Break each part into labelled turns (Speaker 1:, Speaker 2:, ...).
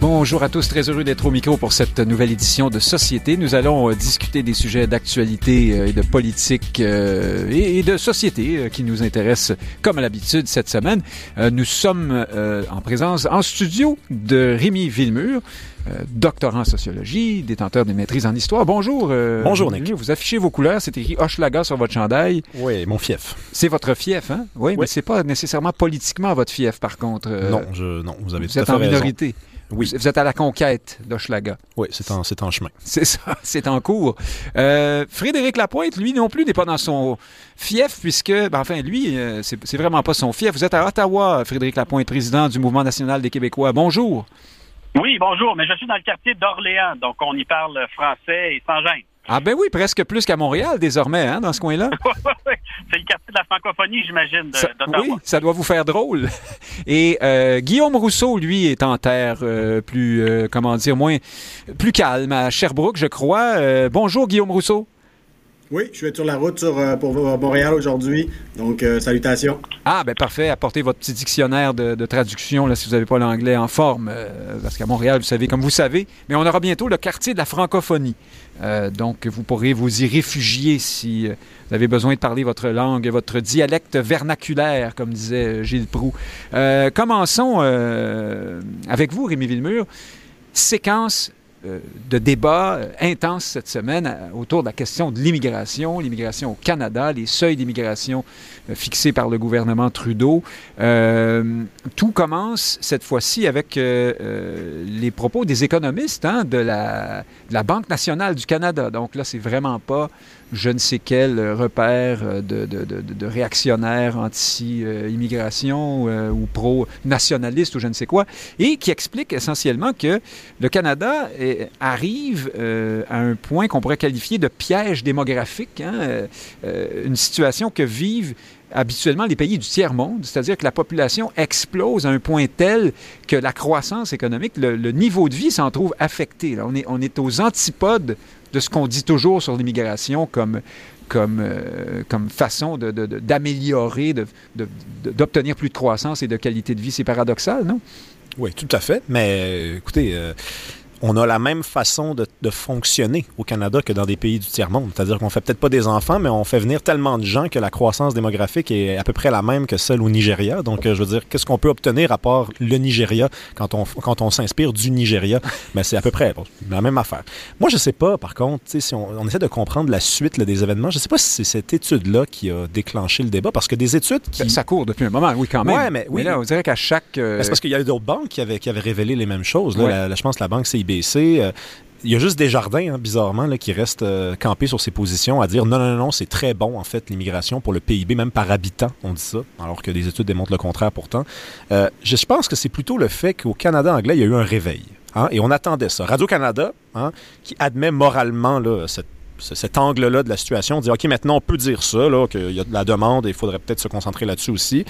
Speaker 1: Bonjour à tous, très heureux d'être au micro pour cette nouvelle édition de Société. Nous allons euh, discuter des sujets d'actualité euh, et de politique euh, et de société qui nous intéressent comme à l'habitude cette semaine. Nous sommes en présence en studio de Rémi Villemur, doctorant en sociologie, détenteur des maîtrises en histoire. Bonjour.
Speaker 2: Bonjour Nick.
Speaker 1: Vous affichez vos couleurs, c'est écrit Hochelaga sur votre chandail.
Speaker 2: Oui, mon fief.
Speaker 1: C'est votre fief, hein? Oui, mais c'est pas nécessairement politiquement votre fief par contre.
Speaker 2: non, je, non, vous avez
Speaker 1: vous
Speaker 2: tout à
Speaker 1: êtes
Speaker 2: fait
Speaker 1: en
Speaker 2: raison.
Speaker 1: minorité.
Speaker 2: Oui.
Speaker 1: Vous êtes à la conquête d'Hochelaga.
Speaker 2: Oui, c'est en, c'est en chemin.
Speaker 1: C'est ça, c'est en cours. Euh, Frédéric Lapointe, lui non plus, n'est pas dans son fief, puisque, ben, enfin, lui, euh, c'est c'est vraiment pas son fief. Vous êtes à Ottawa, Frédéric Lapointe, président du Mouvement national des Québécois. Bonjour.
Speaker 3: Oui, bonjour, mais je suis dans le quartier d'Orléans, donc on y parle français et sans gêne.
Speaker 1: Ah ben oui, presque plus qu'à Montréal désormais, hein, dans ce coin-là.
Speaker 3: c'est le quartier de la francophonie, j'imagine, d'Ottawa.
Speaker 1: oui, ça doit vous faire drôle. Et euh, Guillaume Rousseau, lui, est en terre euh, plus, euh, comment dire, moins, plus calme, à Sherbrooke, je crois. Euh, bonjour, Guillaume Rousseau.
Speaker 4: Oui, je vais être sur la route sur, pour Montréal aujourd'hui. Donc, euh, salutations.
Speaker 1: Ah, ben parfait. Apportez votre petit dictionnaire de, de traduction là, si vous n'avez pas l'anglais en forme. euh, parce qu'à Montréal, vous savez, comme vous savez, mais on aura bientôt le quartier de la francophonie. Euh, donc, vous pourrez vous y réfugier si euh, vous avez besoin de parler votre langue, votre dialecte vernaculaire, comme disait euh, Gilles Proux. Commençons avec vous, Rémi Villemur. Séquence de débats euh, intenses cette semaine euh, autour de la question de l'immigration, l'immigration au Canada, les seuils d'immigration euh, fixés par le gouvernement Trudeau. Euh, tout commence cette fois-ci avec euh, euh, les propos des économistes hein, de, la, de la Banque nationale du Canada. Donc là, c'est vraiment pas je ne sais quel euh, repère euh, de, de, réactionnaires anti-immigration euh, ou pro-nationalistes ou je ne sais quoi, et qui explique essentiellement que le Canada arrive à un point qu'on pourrait qualifier de piège démographique, hein, une situation que vivent habituellement les pays du tiers-monde, c'est-à-dire que la population explose à un point tel que la croissance économique, le, niveau de vie s'en trouve affecté. là. On est aux antipodes de ce qu'on dit toujours sur l'immigration comme, euh, façon d'améliorer, d'obtenir plus de croissance et de qualité de vie. C'est paradoxal, non?
Speaker 2: Oui, tout à fait. Mais écoutez, euh, on a la même façon de, de fonctionner au Canada que dans des pays du tiers-monde. C'est-à-dire qu'on fait peut-être pas des enfants, mais on fait venir tellement de gens que la croissance démographique est à peu près la même que celle au Nigeria. Donc, euh, je veux dire, qu'est-ce qu'on peut obtenir à part le Nigeria quand on, quand on s'inspire du Nigeria? Mais c'est à peu près bon, la même affaire. Moi, je sais pas, par contre, si on, on essaie de comprendre la suite là, des événements, je sais pas si c'est cette étude-là qui a déclenché le débat, parce que des études qui...
Speaker 1: Ben, Ça court depuis un moment, oui, quand même.
Speaker 2: Ouais, mais oui.
Speaker 1: là, on dirait qu'à chaque... euh,
Speaker 2: Ben, C'est parce qu'il y a d'autres banques qui avaient, qui avaient révélé les mêmes choses. Là.
Speaker 1: Ouais.
Speaker 2: La- la- je pense que la banque CIBC. Euh, il y a juste des jardins, hein, bizarrement, là, qui restent euh, campés sur ses positions à dire non, non, non, c'est très bon, en fait, l'immigration pour le PIB, même par habitant, on dit ça, alors que des études démontrent le contraire pourtant. Euh, je pense que c'est plutôt le fait qu'au Canada anglais, il y a eu un réveil. hein, et on attendait ça. Radio-Canada, hein, qui admet moralement là, cette ce- cet angle-là de la situation, dire OK, maintenant on peut dire ça, là, qu'il y a de la demande et il faudrait peut-être se concentrer là-dessus aussi.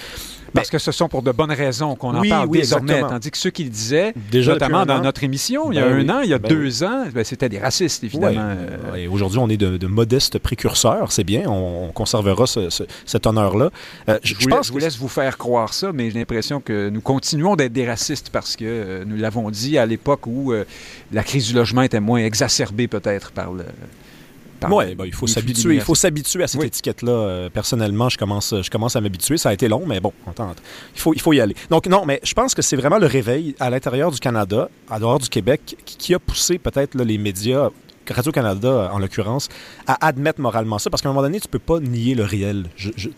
Speaker 1: Parce que ce sont pour de bonnes raisons qu'on en
Speaker 2: Oui,
Speaker 1: parle
Speaker 2: oui,
Speaker 1: désormais.
Speaker 2: exactement.
Speaker 1: Tandis que ceux qui le disaient,
Speaker 2: Déjà
Speaker 1: notamment dans
Speaker 2: an.
Speaker 1: notre émission, il y a
Speaker 2: Ben
Speaker 1: un an, il y a
Speaker 2: ben
Speaker 1: deux ans, ben, c'était des racistes, évidemment. Euh,
Speaker 2: Et aujourd'hui, on est de, de modestes précurseurs, c'est bien, on, on conservera ce- ce- cet honneur-là. Euh,
Speaker 1: Je,
Speaker 2: pense
Speaker 1: je vous laisse vous faire croire ça, mais j'ai l'impression que nous continuons d'être des racistes parce que euh, nous l'avons dit à l'époque où euh, la crise du logement était moins exacerbée peut-être par le. Par
Speaker 2: Ouais, ben, il faut s'habituer. Il faut s'habituer à cette
Speaker 1: Oui.
Speaker 2: étiquette-là. Euh, personnellement, je commence, je commence à m'habituer. Ça a été long, mais bon, on tente. Il faut, il faut y aller. Donc non, mais je pense que c'est vraiment le réveil à l'intérieur du Canada, à dehors du Québec, qui, qui a poussé peut-être les médias. Radio-Canada, en l'occurrence, à admettre moralement ça, parce qu'à un moment donné, tu peux pas nier le réel. Je- je-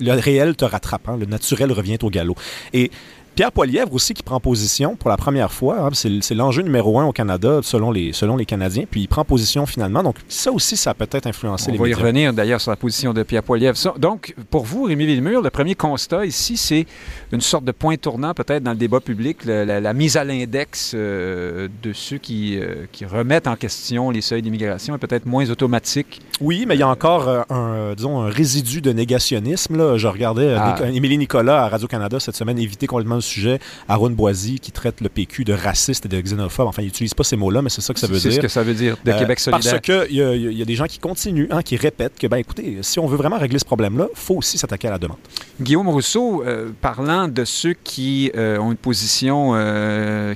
Speaker 2: le réel te rattrape, hein, le naturel revient au galop. Et Pierre Poilièvre aussi qui prend position pour la première fois. hein, c'est l'enjeu numéro un au Canada selon les, selon les Canadiens. Puis il prend position finalement. Donc ça aussi, ça a peut-être influencé
Speaker 1: On
Speaker 2: les
Speaker 1: va y revenir d'ailleurs sur la position de Pierre Poilievre. Ça, Donc, pour vous, Rémi Villemur, le premier constat ici, c'est une sorte de point tournant peut-être dans le débat public, la, la mise à l'index euh, de ceux qui, euh, qui remettent en question les seuils d'immigration est peut-être moins automatique.
Speaker 2: Oui, mais il y a encore euh, un, disons, un résidu de négationnisme. Là. Je regardais
Speaker 1: Ah.
Speaker 2: Émilie Nicolas à Radio-Canada cette semaine éviter complètement le sujet. Aaron Boisy qui traite le PQ de raciste et de xénophobe. Enfin, il n'utilise pas ces mots-là, mais c'est ça que ça veut dire.
Speaker 1: C'est ce que ça veut dire de
Speaker 2: Euh,
Speaker 1: Québec solidaire.
Speaker 2: Parce qu'il y, a- y a des gens qui continuent, hein, qui répètent que, ben écoutez, si on veut vraiment régler ce problème-là, il faut aussi s'attaquer à la demande.
Speaker 1: Guillaume Rousseau, euh, parlant de ceux qui euh, ont une position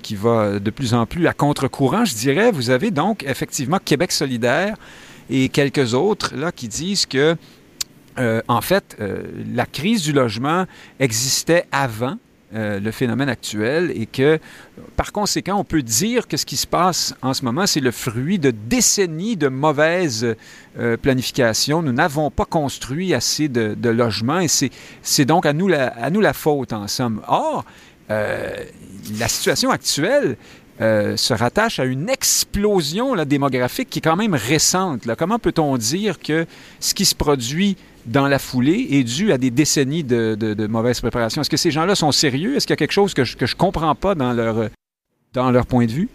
Speaker 1: qui va de plus en plus à contre-courant, je dirais, vous avez donc effectivement Québec solidaire et quelques autres là qui disent que, euh, en fait, euh, la crise du logement existait avant. Euh, le phénomène actuel et que, par conséquent, on peut dire que ce qui se passe en ce moment, c'est le fruit de décennies de mauvaise euh, planification. Nous n'avons pas construit assez de, logements et c'est donc à nous, la, à nous la faute, en somme. Or, euh, la situation actuelle euh, se rattache à une explosion là, démographique qui est quand même récente. Comment peut-on dire que ce qui se produit dans la foulée est dû à des décennies de, de- mauvaise préparation? Est-ce que ces gens-là sont sérieux? Est-ce qu'il y a quelque chose que je ne comprends pas dans leur, dans leur point de vue?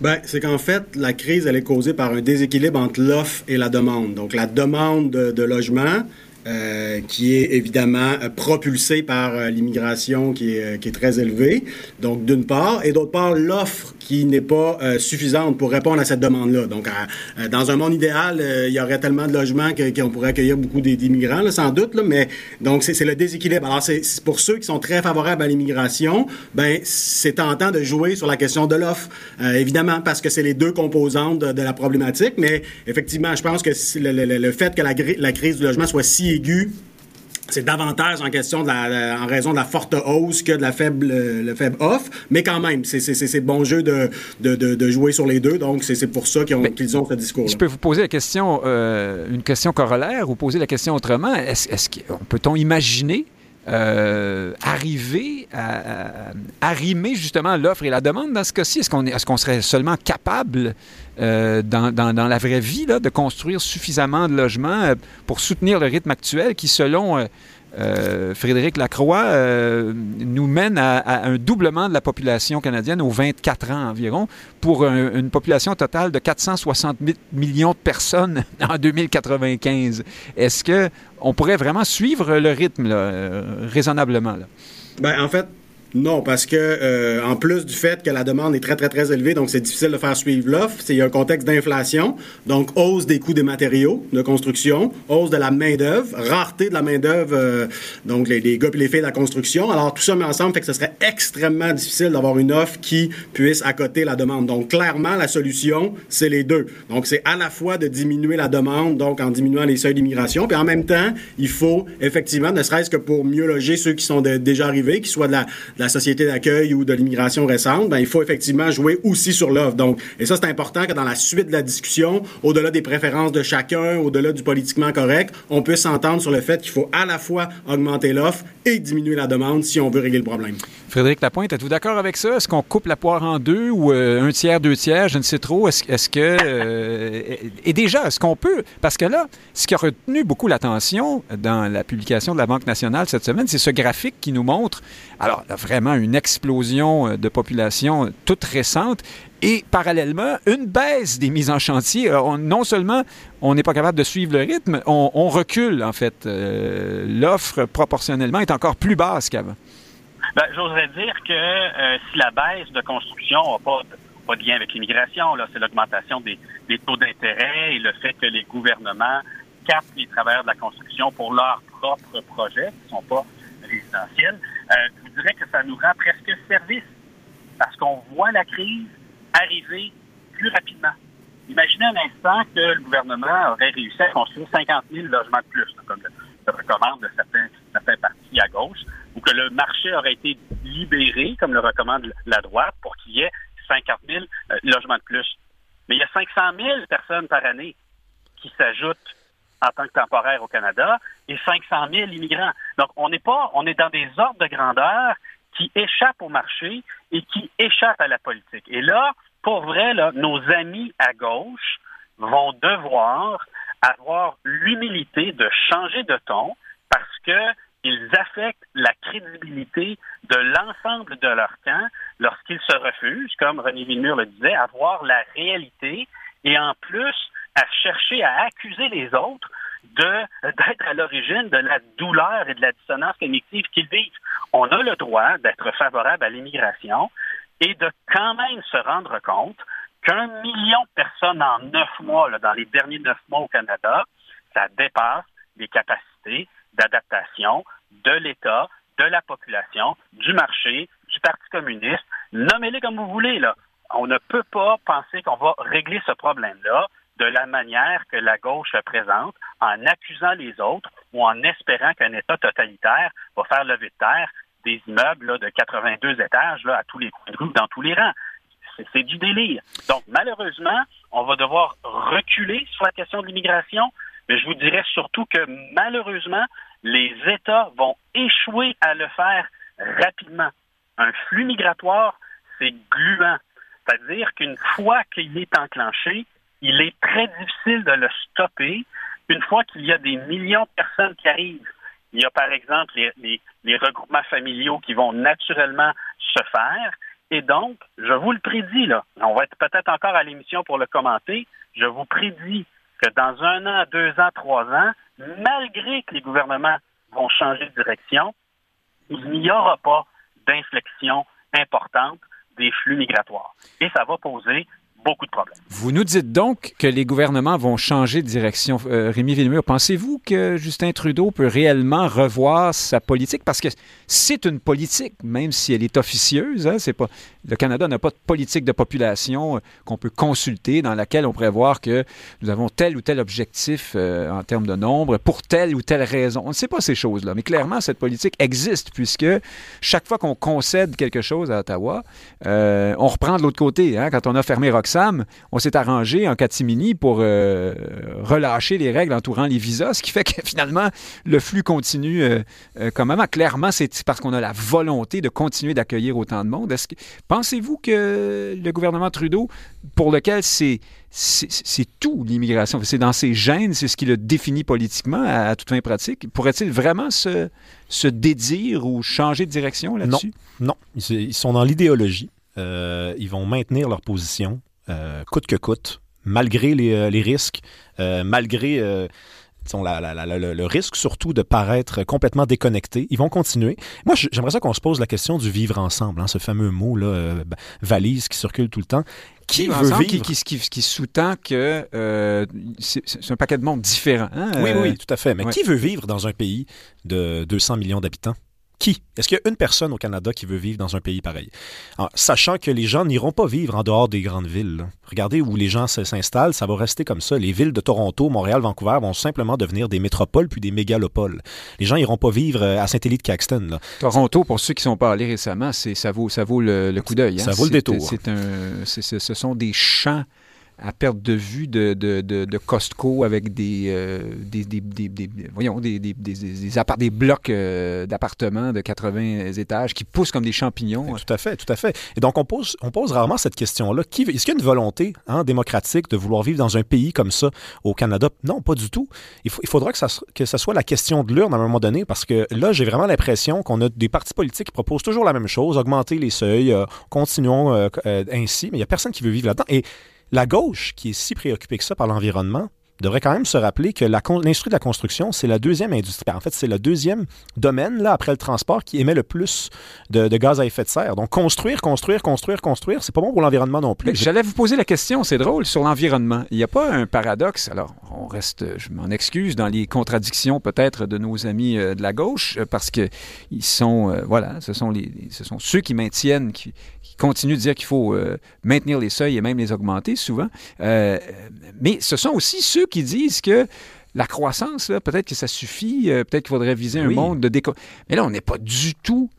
Speaker 4: Ben, c'est qu'en fait, la crise, elle est causée par un déséquilibre entre l'offre et la demande. Donc, la demande de, de logement, euh, qui est évidemment euh, propulsée par euh, l'immigration euh, qui est très élevée, donc d'une part, et d'autre part, l'offre qui n'est pas suffisante pour répondre à cette demande-là. Donc, dans un monde idéal, il y aurait tellement de logements qu'on pourrait accueillir beaucoup d'immigrants, sans doute, mais donc c'est le déséquilibre. Alors, c'est pour ceux qui sont très favorables à l'immigration, ben c'est tentant de jouer sur la question de l'offre, évidemment, parce que c'est les deux composantes de, la problématique, mais effectivement, je pense que le, fait que la crise du logement soit si aiguë, c'est davantage en question de la, la- en raison de la forte hausse que de la faible, le faible offre, mais quand même, c'est bon jeu de, de, de, jouer sur les deux, donc c'est pour ça qu'ils ont, qu'ils ont ce discours-là.
Speaker 1: Je peux vous poser la question, euh, une question corollaire ou poser la question autrement? Est-ce, qu'on- peut-on imaginer euh, arriver à, à- arrimer justement l'offre et la demande dans ce cas-ci? Est-ce qu'on, serait seulement capable euh, dans, la vraie vie de construire suffisamment de logements euh, pour soutenir le rythme actuel qui, selon euh, Frédéric Lacroix, euh, nous mène à, un doublement de la population canadienne aux 24 ans environ pour un- une population totale de 460 mi- millions de personnes en 2095. Est-ce que on pourrait vraiment suivre le rythme là, euh, raisonnablement? là?
Speaker 4: Ben, en fait, non, parce que euh, en plus du fait que la demande est très, très, très élevée, donc c'est difficile de faire suivre l'offre, il un contexte d'inflation, donc hausse des coûts des matériaux de construction, hausse de la main-d'œuvre, rareté de la main-d'œuvre, euh, donc les, les gars et les filles de la construction. Alors, tout ça mis ensemble fait que ce serait extrêmement difficile d'avoir une offre qui puisse accoter la demande. Donc, clairement, la solution, c'est les deux. Donc, c'est à la fois de diminuer la demande, donc en diminuant les seuils d'immigration, puis en même temps, il faut effectivement, ne serait-ce que pour mieux loger ceux qui sont déjà arrivés, qu'ils soient de la, de la société d'accueil ou de l'immigration récente, ben, il faut effectivement jouer aussi sur l'offre. Donc, et ça, c'est important que dans la suite de la discussion, au-delà des préférences de chacun, au-delà du politiquement correct, on puisse s'entendre sur le fait qu'il faut à la fois augmenter l'offre et diminuer la demande si on veut régler le problème.
Speaker 1: Frédéric Lapointe, êtes-vous d'accord avec ça? Est-ce qu'on coupe la poire en deux ou euh, un tiers, deux tiers? Je ne sais trop. Est-ce, que. euh, et déjà, est-ce qu'on peut? Parce que là, ce qui a retenu beaucoup l'attention dans la publication de la Banque nationale cette semaine, c'est ce graphique qui nous montre, alors, là, vraiment une explosion euh, de population euh, toute récente. Et parallèlement, une baisse des mises en chantier. Alors, on- non seulement on n'est pas capable de suivre le rythme, on, on recule, en fait. Euh, l'offre, proportionnellement, est encore plus basse qu'avant.
Speaker 3: Ben, J'oserais dire que euh, si la baisse de construction n'a pas, pas de lien avec l'immigration, c'est l'augmentation des, des taux d'intérêt et le fait que les gouvernements captent les travailleurs de la construction pour leurs propres projets qui ne sont pas résidentiels, euh, dirais que ça nous rend presque service parce qu'on voit la crise arriver plus rapidement. Imaginez un instant que le gouvernement aurait réussi à construire 50 000 logements de plus, comme le, recommande certains, certains partis à gauche, ou que le marché aurait été libéré, comme le recommande la droite, pour qu'il y ait 50 000 euh, logements de plus. Mais il y a 500 000 personnes par année qui s'ajoutent en tant que temporaire au Canada et 500 000 immigrants. Donc, on est dans des ordres de grandeur qui échappent au marché et qui échappent à la politique. Et là, pour vrai, nos amis à gauche vont devoir avoir l'humilité de changer de ton parce que ils affectent la crédibilité de l'ensemble de leur camp lorsqu'ils se refusent, comme René Villemur le disait, à voir la réalité et en plus à chercher à accuser les autres d'être à l'origine de la douleur et de la dissonance cognitive qu'ils vivent. On a le droit d'être favorable à l'immigration et de quand même se rendre compte qu'un million de personnes en neuf mois, là, dans les derniers neuf mois au Canada, ça dépasse les capacités d'adaptation de l'État, de la population, du marché, du Parti communiste. Nommez-les comme vous voulez, là. On ne peut pas penser qu'on va régler ce problème-là de la manière que la gauche se présente, en accusant les autres ou en espérant qu'un État totalitaire va faire lever de terre des immeubles de 82 étages à tous les coins de rue, dans tous les rangs. C'est du délire. Donc, malheureusement, on va devoir reculer sur la question de l'immigration, mais je vous dirais surtout que malheureusement, les États vont échouer à le faire rapidement. Un flux migratoire, c'est gluant. C'est-à-dire qu'une fois qu'il est enclenché, il est très difficile de le stopper une fois qu'il y a des millions de personnes qui arrivent. Il y a par exemple les, regroupements familiaux qui vont naturellement se faire. Et donc, je vous le prédis, là, on va être peut-être encore à l'émission pour le commenter, je vous prédis que dans un an, deux ans, trois ans, malgré que les gouvernements vont changer de direction, il n'y aura pas d'inflexion importante des flux migratoires. Et ça va poser beaucoup de problèmes.
Speaker 1: Vous nous dites donc que les gouvernements vont changer de direction. Euh, Rémi Villemur, pensez-vous que Justin Trudeau peut réellement revoir sa politique? Parce que c'est une politique, même si elle est officieuse. Hein, pas, le Canada n'a pas de politique de population euh, qu'on peut consulter, dans laquelle on pourrait voir que nous avons tel ou tel objectif euh, en termes de nombre pour telle ou telle raison. On ne sait pas ces choses-là, mais clairement, cette politique existe puisque chaque fois qu'on concède quelque chose à Ottawa, on reprend de l'autre côté. Hein, quand on a fermé Roxanne, Sam, on s'est arrangé en catimini pour euh, relâcher les règles entourant les visas, ce qui fait que finalement, le flux continue euh, euh, comme avant. Clairement, c'est parce qu'on a la volonté de continuer d'accueillir autant de monde. Pensez-vous que le gouvernement Trudeau, pour lequel c'est tout l'immigration. C'est dans ses gènes, c'est ce qui le définit politiquement à, toute fin pratique. Pourrait-il vraiment se, se dédire ou changer de direction là-dessus?
Speaker 2: Non. Ils, sont dans l'idéologie. ils vont maintenir leur position. Euh, coûte que coûte, malgré les, euh, risques, euh, malgré le risque surtout de paraître complètement déconnecté. Ils vont continuer. Moi, j'aimerais ça qu'on se pose la question du vivre ensemble, hein, ce fameux mot là, valise qui circule tout le temps.
Speaker 1: Qui veut vivre? Qui, sous-tend que c'est un paquet de monde différent. Hein,
Speaker 2: oui, oui, tout à fait. Mais qui veut vivre dans un pays de 200 millions d'habitants? Qui? Est-ce qu'il y a une personne au Canada qui veut vivre dans un pays pareil? sachant que les gens n'iront pas vivre en dehors des grandes villes. Regardez où les gens s'installent, ça va rester comme ça. Les villes de Toronto, Montréal, Vancouver vont simplement devenir des métropoles puis des mégalopoles. Les gens n'iront pas vivre euh, à Saint-Élie-de-Caxton.
Speaker 1: Toronto, pour ceux qui ne sont pas allés récemment, ça vaut, ça vaut le, coup d'œil.
Speaker 2: Hein. Ça vaut le détour.
Speaker 1: ce sont des champs à perte de vue de, de, de, Costco avec des, euh, des, des, des, des, des, des, blocs euh, d'appartements de 80 étages qui poussent comme des champignons.
Speaker 2: Tout à fait, tout à fait. Et donc, on pose, on pose rarement cette question-là. Est-ce qu'il y a une volonté hein, démocratique de vouloir vivre dans un pays comme ça au Canada? Non, pas du tout. Il, il faudra que ça, que ça soit la question de l'urne à un moment donné parce que là, j'ai vraiment l'impression qu'on a des partis politiques qui proposent toujours la même chose, augmenter les seuils, euh, continuons ainsi, mais il n'y a personne qui veut vivre là-dedans. La gauche, qui est si préoccupée que ça par l'environnement, devrait quand même se rappeler que l'industrie de la construction, c'est la deuxième industrie. En fait, c'est le deuxième domaine, là, après le transport, qui émet le plus de, gaz à effet de serre. Donc, construire, construire, construire, construire, c'est pas bon pour l'environnement non plus.
Speaker 1: J'allais vous poser la question, c'est drôle, sur l'environnement. Il n'y a pas un paradoxe, alors on reste, je m'en excuse, dans les contradictions peut-être de nos amis euh, de la gauche, euh, parce que ils sont, euh, voilà, ce sont, ce sont ceux qui maintiennent, qui, continuent de dire qu'il faut maintenir les seuils et même les augmenter souvent. mais ce sont aussi ceux qui disent que la croissance, peut-être que ça suffit, euh, peut-être qu'il faudrait viser un monde de déco. Mais là, on n'est pas du tout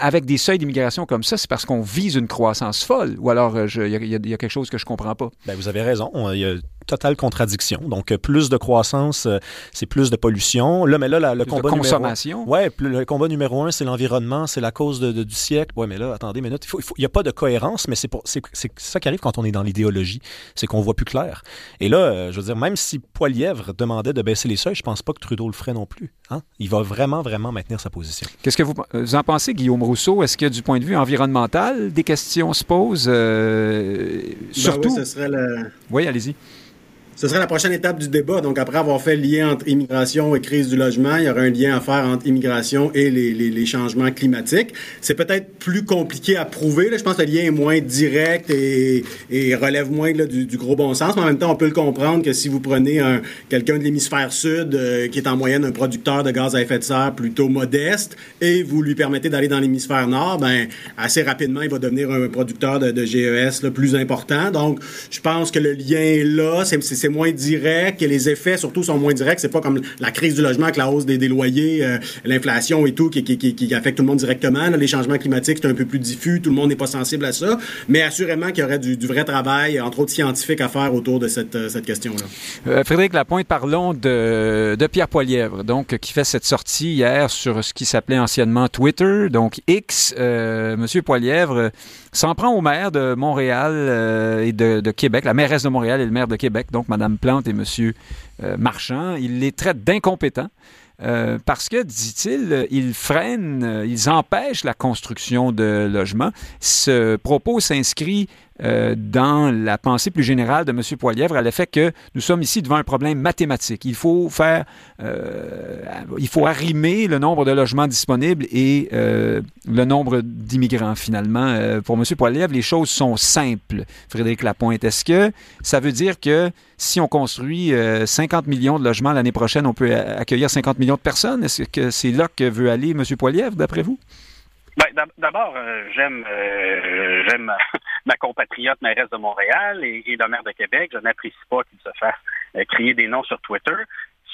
Speaker 1: avec des seuils d'immigration comme ça, c'est parce qu'on vise une croissance folle. Ou alors, euh, il y, a quelque chose que je comprends pas.
Speaker 2: Bien, vous avez raison. Il y a totale contradiction. Donc, euh, plus de croissance, euh, c'est plus de pollution. Là, mais là, le combat
Speaker 1: consommation.
Speaker 2: Numéro... Ouais, le combat numéro un, c'est l'environnement, c'est la cause du siècle. Ouais, mais là, attendez une minute. Il n'y a pas de cohérence, mais c'est ça qui arrive quand on est dans l'idéologie. C'est qu'on voit plus clair. Et là, euh, je veux dire, même si Poilièvre demandait de baisser les seuils, je pense pas que Trudeau le ferait non plus. Hein? Il va vraiment, vraiment maintenir sa position.
Speaker 1: Qu'est-ce que vous, en pensez, Guillaume Rousseau? Est-ce que du point de vue environnemental, des questions se posent?
Speaker 4: Ben surtout. oui,
Speaker 1: Oui, allez-y.
Speaker 4: Ce serait la prochaine étape du débat. Donc, après avoir fait le lien entre immigration et crise du logement, il y aura un lien à faire entre immigration et les, les, changements climatiques. C'est peut-être plus compliqué à prouver. Je pense que le lien est moins direct et, relève moins du, gros bon sens. Mais en même temps, on peut le comprendre que si vous prenez un, quelqu'un de l'hémisphère sud euh, qui est en moyenne un producteur de gaz à effet de serre plutôt modeste et vous lui permettez d'aller dans l'hémisphère nord, ben assez rapidement, il va devenir un producteur de, de GES là, plus important. Donc, je pense que le lien est là. C'est c'est moins direct et les effets surtout sont moins directs. C'est pas comme la crise du logement avec la hausse des, des loyers, euh, l'inflation et tout qui, qui, qui, qui, affecte tout le monde directement. Là, les changements climatiques, c'est un peu plus diffus. Tout le monde n'est pas sensible à ça. Mais assurément qu'il y aurait du, du, vrai travail, entre autres scientifique, à faire autour de cette, euh, cette question-là.
Speaker 1: Euh, Frédéric Lapointe, parlons de, de Pierre Poilièvre, donc, qui fait cette sortie hier sur ce qui s'appelait anciennement Twitter, donc X. Euh, Monsieur Poilièvre s'en prend au maire de Montréal euh, et de, de, Québec, la mairesse de Montréal et le maire de Québec, donc Mme Plante et M. Euh, Marchand. Il les traite d'incompétents. Euh, parce que, dit-il, ils freinent, ils empêchent la construction de logements. Ce propos s'inscrit euh, dans la pensée plus générale de M. Poilièvre à l'effet que nous sommes ici devant un problème mathématique. Il faut faire, euh, il faut arrimer le nombre de logements disponibles et euh, le nombre d'immigrants finalement. Pour M. Poilièvre, les choses sont simples. Frédéric Lapointe, est-ce que ça veut dire que si on construit 50 millions de logements l'année prochaine, on peut accueillir 50 millions de personnes? Est-ce que c'est là que veut aller M. Poilièvre, d'après vous?
Speaker 3: Ben, D'abord, euh, j'aime euh, j'aime ma compatriote mairesse de Montréal et, et le maire de Québec. Je n'apprécie pas qu'il se fasse euh, crier des noms sur Twitter.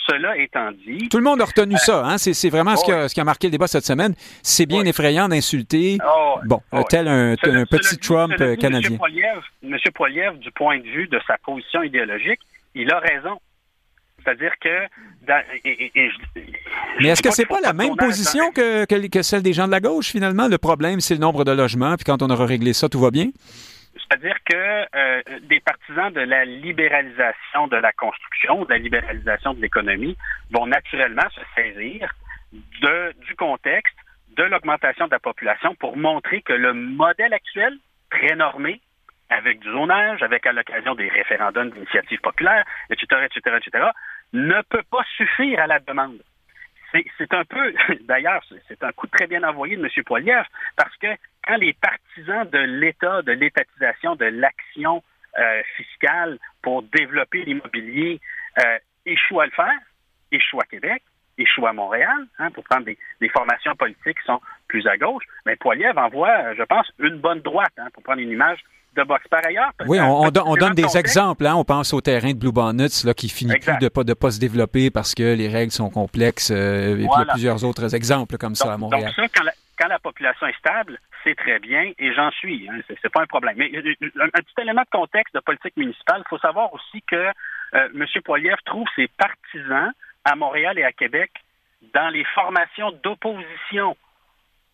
Speaker 3: Cela étant dit...
Speaker 1: Tout le monde a retenu ça. Hein? C'est vraiment oh, ce, qui a, ce, qui a, marqué le débat cette semaine. C'est bien effrayant d'insulter,
Speaker 3: oh,
Speaker 1: bon,
Speaker 3: oh,
Speaker 1: tel un, petit Trump canadien.
Speaker 3: M. Poilievre, du point de vue de sa position idéologique, il a raison. C'est-à-dire que. Dans, et, et, et,
Speaker 1: Mais est-ce que c'est pas la même position que, que, que, celle des gens de la gauche, finalement? Le problème, c'est le nombre de logements, puis quand on aura réglé ça, tout va bien?
Speaker 3: C'est-à-dire que euh, des partisans de la libéralisation de la construction, de la libéralisation de l'économie, vont naturellement se saisir de, du contexte de l'augmentation de la population pour montrer que le modèle actuel, très normé, avec du zonage, avec à l'occasion des référendums d'initiative populaire, etc., etc., etc., ne peut pas suffire à la demande. C'est un peu, d'ailleurs, c'est un coup très bien envoyé de M. Poilievre, parce que quand les partisans de l'État, de l'étatisation, de l'action euh, fiscale pour développer l'immobilier euh, échouent à le faire, échouent à Québec, échouent à Montréal, hein, pour prendre des, des, formations politiques qui sont plus à gauche, mais Poilievre envoie, je pense, une bonne droite, hein, pour prendre une image de boxe. Par ailleurs,
Speaker 1: oui, on, on, on donne des contexte, exemples. Hein? On pense au terrain de Blue Bonnets là, qui finit exact. plus de pas de pas se développer parce que les règles sont complexes. Euh, et puis il y a plusieurs autres exemples comme
Speaker 3: donc,
Speaker 1: ça à Montréal.
Speaker 3: Donc ça, quand la, quand la population est stable, c'est très bien et j'en suis. Hein, c'est pas un problème. Mais un, un, petit élément de contexte de politique municipale, il faut savoir aussi que euh, M. Poilievre trouve ses partisans à Montréal et à Québec dans les formations d'opposition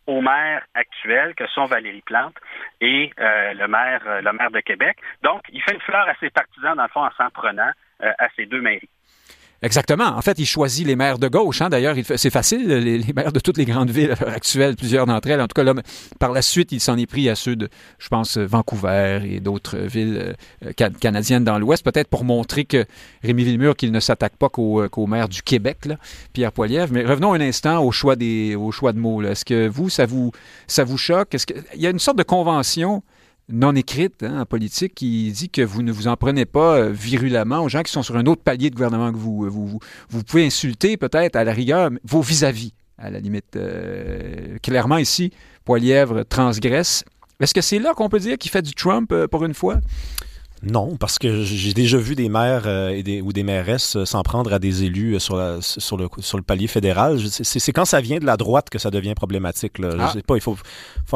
Speaker 3: au maire actuel que sont Valérie Plante et euh, le maire euh, le maire de Québec. Donc, il fait une fleur à ses partisans, dans le fond, en s'en prenant euh, à ces deux mairies.
Speaker 1: Exactement. En fait, il choisit les maires de gauche. Hein. D'ailleurs, c'est facile, les, maires de toutes les grandes villes actuelles, plusieurs d'entre elles. En tout cas, là, par la suite, il s'en est pris à ceux de, je pense, Vancouver et d'autres villes euh, canadiennes dans l'Ouest, peut-être pour montrer que Rémi Villemur, qu'il ne s'attaque pas qu'au qu maire du Québec, Pierre Poilievre. Mais revenons un instant au choix, des, au choix de mots. Est-ce que vous, ça vous, ça vous choque? Est-ce qu'il y a une sorte de convention non écrite hein, en politique qui dit que vous ne vous en prenez pas euh, virulemment aux gens qui sont sur un autre palier de gouvernement que vous. Vous, vous, pouvez insulter peut-être à la rigueur vos vis-à-vis, -à, la limite. Euh, clairement ici, Poilièvre transgresse. Est-ce que c'est là qu'on peut dire qu'il fait du Trump euh, pour une fois?
Speaker 2: Non, parce que j'ai déjà vu des maires euh, et des, ou des mairesses s'en prendre à des élus sur, la, sur, le, sur le palier fédéral. C'est quand ça vient de la droite que ça devient problématique. Là. Ah. Je sais pas, il faut,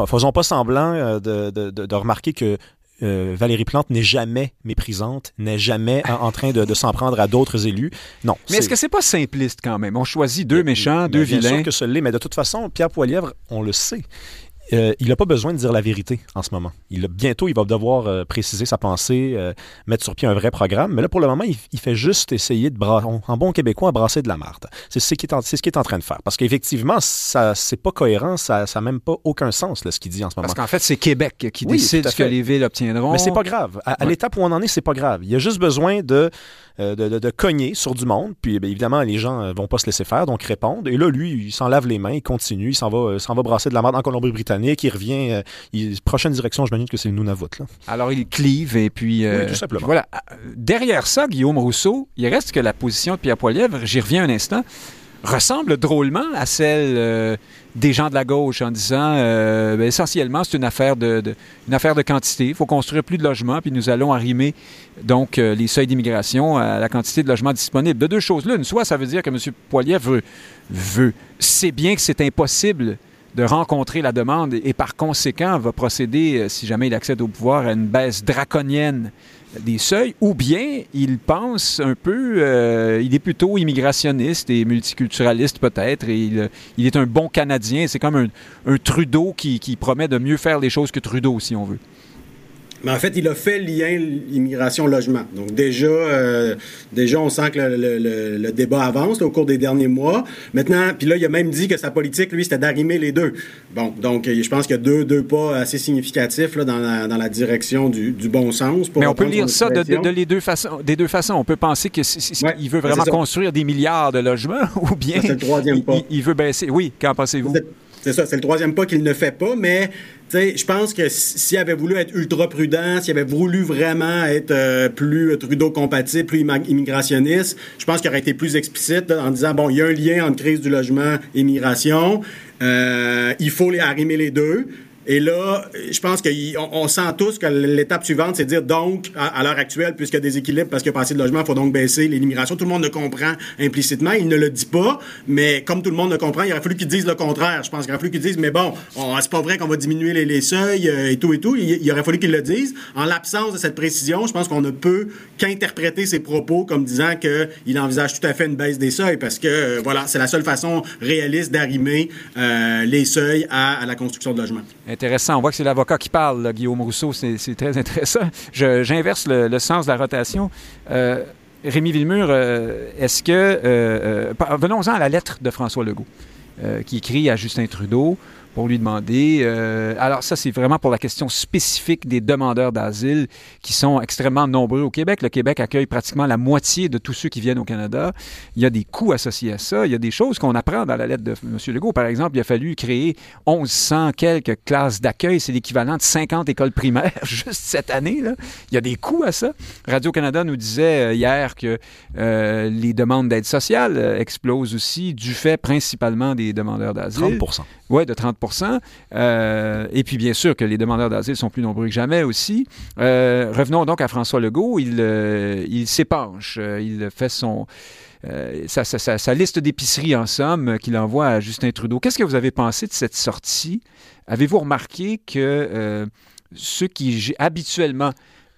Speaker 2: faisons pas semblant euh, de, de, de, remarquer que euh, Valérie Plante n'est jamais méprisante, n'est jamais en, en train de, de s'en prendre à d'autres élus. Non.
Speaker 1: Mais est-ce que c'est pas simpliste quand même? On choisit deux méchants, deux
Speaker 2: bien
Speaker 1: vilains.
Speaker 2: Bien sûr que ce l'est, mais de toute façon, Pierre Poilièvre, on le sait euh, il n'a pas besoin de dire la vérité en ce moment. Il bientôt, il va devoir euh, préciser sa pensée, euh, mettre sur pied un vrai programme. Mais là, pour le moment, il, il fait juste essayer de, en bon québécois, à brasser de la marde. C'est ce qu'il est, en- c'est ce qu'il est en train de faire. Parce qu'effectivement, ça c'est pas cohérent, ça n'a même pas aucun sens, là, ce qu'il dit en ce moment.
Speaker 1: Parce qu'en fait, c'est Québec qui
Speaker 2: Oui,
Speaker 1: décide ce que les villes obtiendront.
Speaker 2: Mais c'est pas grave. À, à
Speaker 1: Ouais.
Speaker 2: l'étape où on en est, c'est pas grave. Il y a juste besoin de, de, de- de cogner sur du monde. Puis bien, évidemment, les gens vont pas se laisser faire, donc répondre. Et là, lui, il s'en lave les mains, il continue, il s'en va, va brasser de la merde en Colombie-Britannique. Il revient. euh, il- prochaine direction, je m'imagine que c'est le Nunavut. Là.
Speaker 1: Alors, il clive et puis... euh,
Speaker 2: Oui, tout simplement.
Speaker 1: puis voilà. Euh, Derrière ça, Guillaume Rousseau, il reste que la position de Pierre Poilievre, j'y reviens un instant, ressemble drôlement à celle euh, des gens de la gauche en disant euh, ben, essentiellement c'est une affaire de, de- une affaire de quantité. Il faut construire plus de logements puis nous allons arrimer donc euh, les seuils d'immigration à la quantité de logements disponibles. De deux choses l'une, soit ça veut dire que M. Poilievre veut, veut sait bien que c'est impossible de rencontrer la demande et, par conséquent va procéder, euh, si jamais il accède au pouvoir, à une baisse draconienne des seuils, ou bien il pense un peu, euh, il est plutôt immigrationniste et multiculturaliste peut-être, et il, il est un bon Canadien. C'est comme un, Trudeau qui promet de mieux faire les choses que Trudeau, si on veut.
Speaker 4: Mais en fait, il a fait lien immigration-logement. Donc déjà, euh, déjà, on sent que le, le- débat avance là, au cours des derniers mois. Maintenant, puis là, il a même dit que sa politique, lui, c'était d'arrimer les deux. Bon, donc euh, je pense qu'il y a deux, deux pas assez significatifs là, dans, la, dans la direction du, du bon sens. Pour
Speaker 1: Mais on peut lire ça de, de-
Speaker 4: expression.
Speaker 1: de les deux façons, des deux façons. On peut penser c'est-
Speaker 4: Ouais,
Speaker 1: veut vraiment construire des milliards de logements, ou bien
Speaker 4: Ça, c'est le troisième pas.
Speaker 1: il, il veut baisser. Oui, qu'en pensez-vous?
Speaker 4: C'est- ça, c'est le troisième pas qu'il ne fait pas, mais je pense que s'il avait voulu être ultra prudent, s'il avait voulu vraiment être euh, plus Trudeau compatible, plus immigrationniste, je pense qu'il aurait été plus explicite en disant bon, il y a un lien entre crise du logement et immigration, euh, il faut les arrimer les deux. Et là, je pense qu'on on sent tous que l'étape suivante, c'est de dire donc, à, l'heure actuelle, puisqu'il y a des équilibres, parce qu'il y a pas de logements, il faut donc baisser l'immigration. Tout le monde le comprend implicitement. Il ne le dit pas, mais comme tout le monde le comprend, il aurait fallu qu'il dise le contraire. Je pense qu'il aurait fallu qu'il dise, mais bon, on- c'est pas vrai qu'on va diminuer les, seuils euh, et tout et tout. Il, aurait fallu qu'il le dise. En l'absence de cette précision, je pense qu'on ne peut qu'interpréter ses propos comme disant qu'il envisage tout à fait une baisse des seuils, parce que, euh, voilà, c'est la seule façon réaliste d'arrimer euh, les seuils à, à la construction de logements.
Speaker 1: Intéressant. On voit que c'est l'avocat qui parle, Guillaume Rousseau. C'est très intéressant. J'inverse le, le sens de la rotation. Euh, Rémi Villemur, euh, est-ce que... euh, Venons-en à la lettre de François Legault, qui écrit à Justin Trudeau pour lui demander... euh, alors ça, c'est vraiment pour la question spécifique des demandeurs d'asile qui sont extrêmement nombreux au Québec. Le Québec accueille pratiquement la moitié de tous ceux qui viennent au Canada. Il y a des coûts associés à ça. Il y a des choses qu'on apprend dans la lettre de M. Legault. Par exemple, il a fallu créer 1100 quelques classes d'accueil. C'est l'équivalent de 50 écoles primaires juste cette année. Là. Il y a des coûts à ça. Radio-Canada nous disait euh, hier que euh, les demandes d'aide sociale explosent aussi du fait principalement des demandeurs d'asile.
Speaker 2: 30
Speaker 1: Oui, de 30% Euh, Et puis, bien sûr, que les demandeurs d'asile sont plus nombreux que jamais aussi. Euh, revenons donc à François Legault. Il, euh, il s'épanche. Euh, Il fait son. sa, sa- sa- liste d'épicerie, en somme, qu'il envoie à Justin Trudeau. Qu'est-ce que vous avez pensé de cette sortie? Avez-vous remarqué que ceux qui habituellement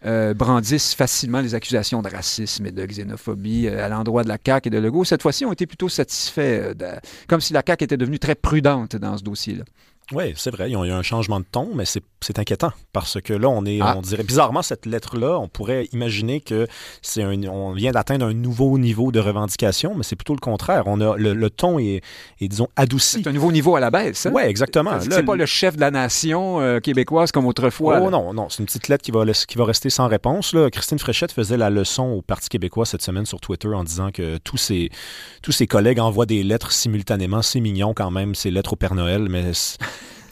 Speaker 1: euh, brandissent facilement les accusations de racisme et de xénophobie euh, à l'endroit de la CAQ et de Legault, cette fois-ci ont été plutôt satisfaits, euh, comme si la CAQ était devenue très prudente dans ce dossier-là.
Speaker 2: Oui, c'est vrai. Il y a eu un changement de ton, mais c'est inquiétant parce que là, on est,
Speaker 1: Ah.
Speaker 2: on dirait bizarrement cette lettre-là, on pourrait imaginer que c'est on vient d'atteindre un nouveau niveau de revendication, mais c'est plutôt le contraire. On a le, le ton est, est, disons adouci.
Speaker 1: C'est un nouveau niveau à la baisse. Hein?
Speaker 2: Oui, exactement.
Speaker 1: C'est pas le chef de la nation euh, québécoise comme autrefois.
Speaker 2: Oh
Speaker 1: là?
Speaker 2: non, non, c'est une petite lettre qui va, qui va rester sans réponse. Là. Christine Fréchette faisait la leçon au Parti québécois cette semaine sur Twitter en disant que tous ses, tous ses collègues envoient des lettres simultanément. C'est mignon quand même, ces lettres au Père Noël, mais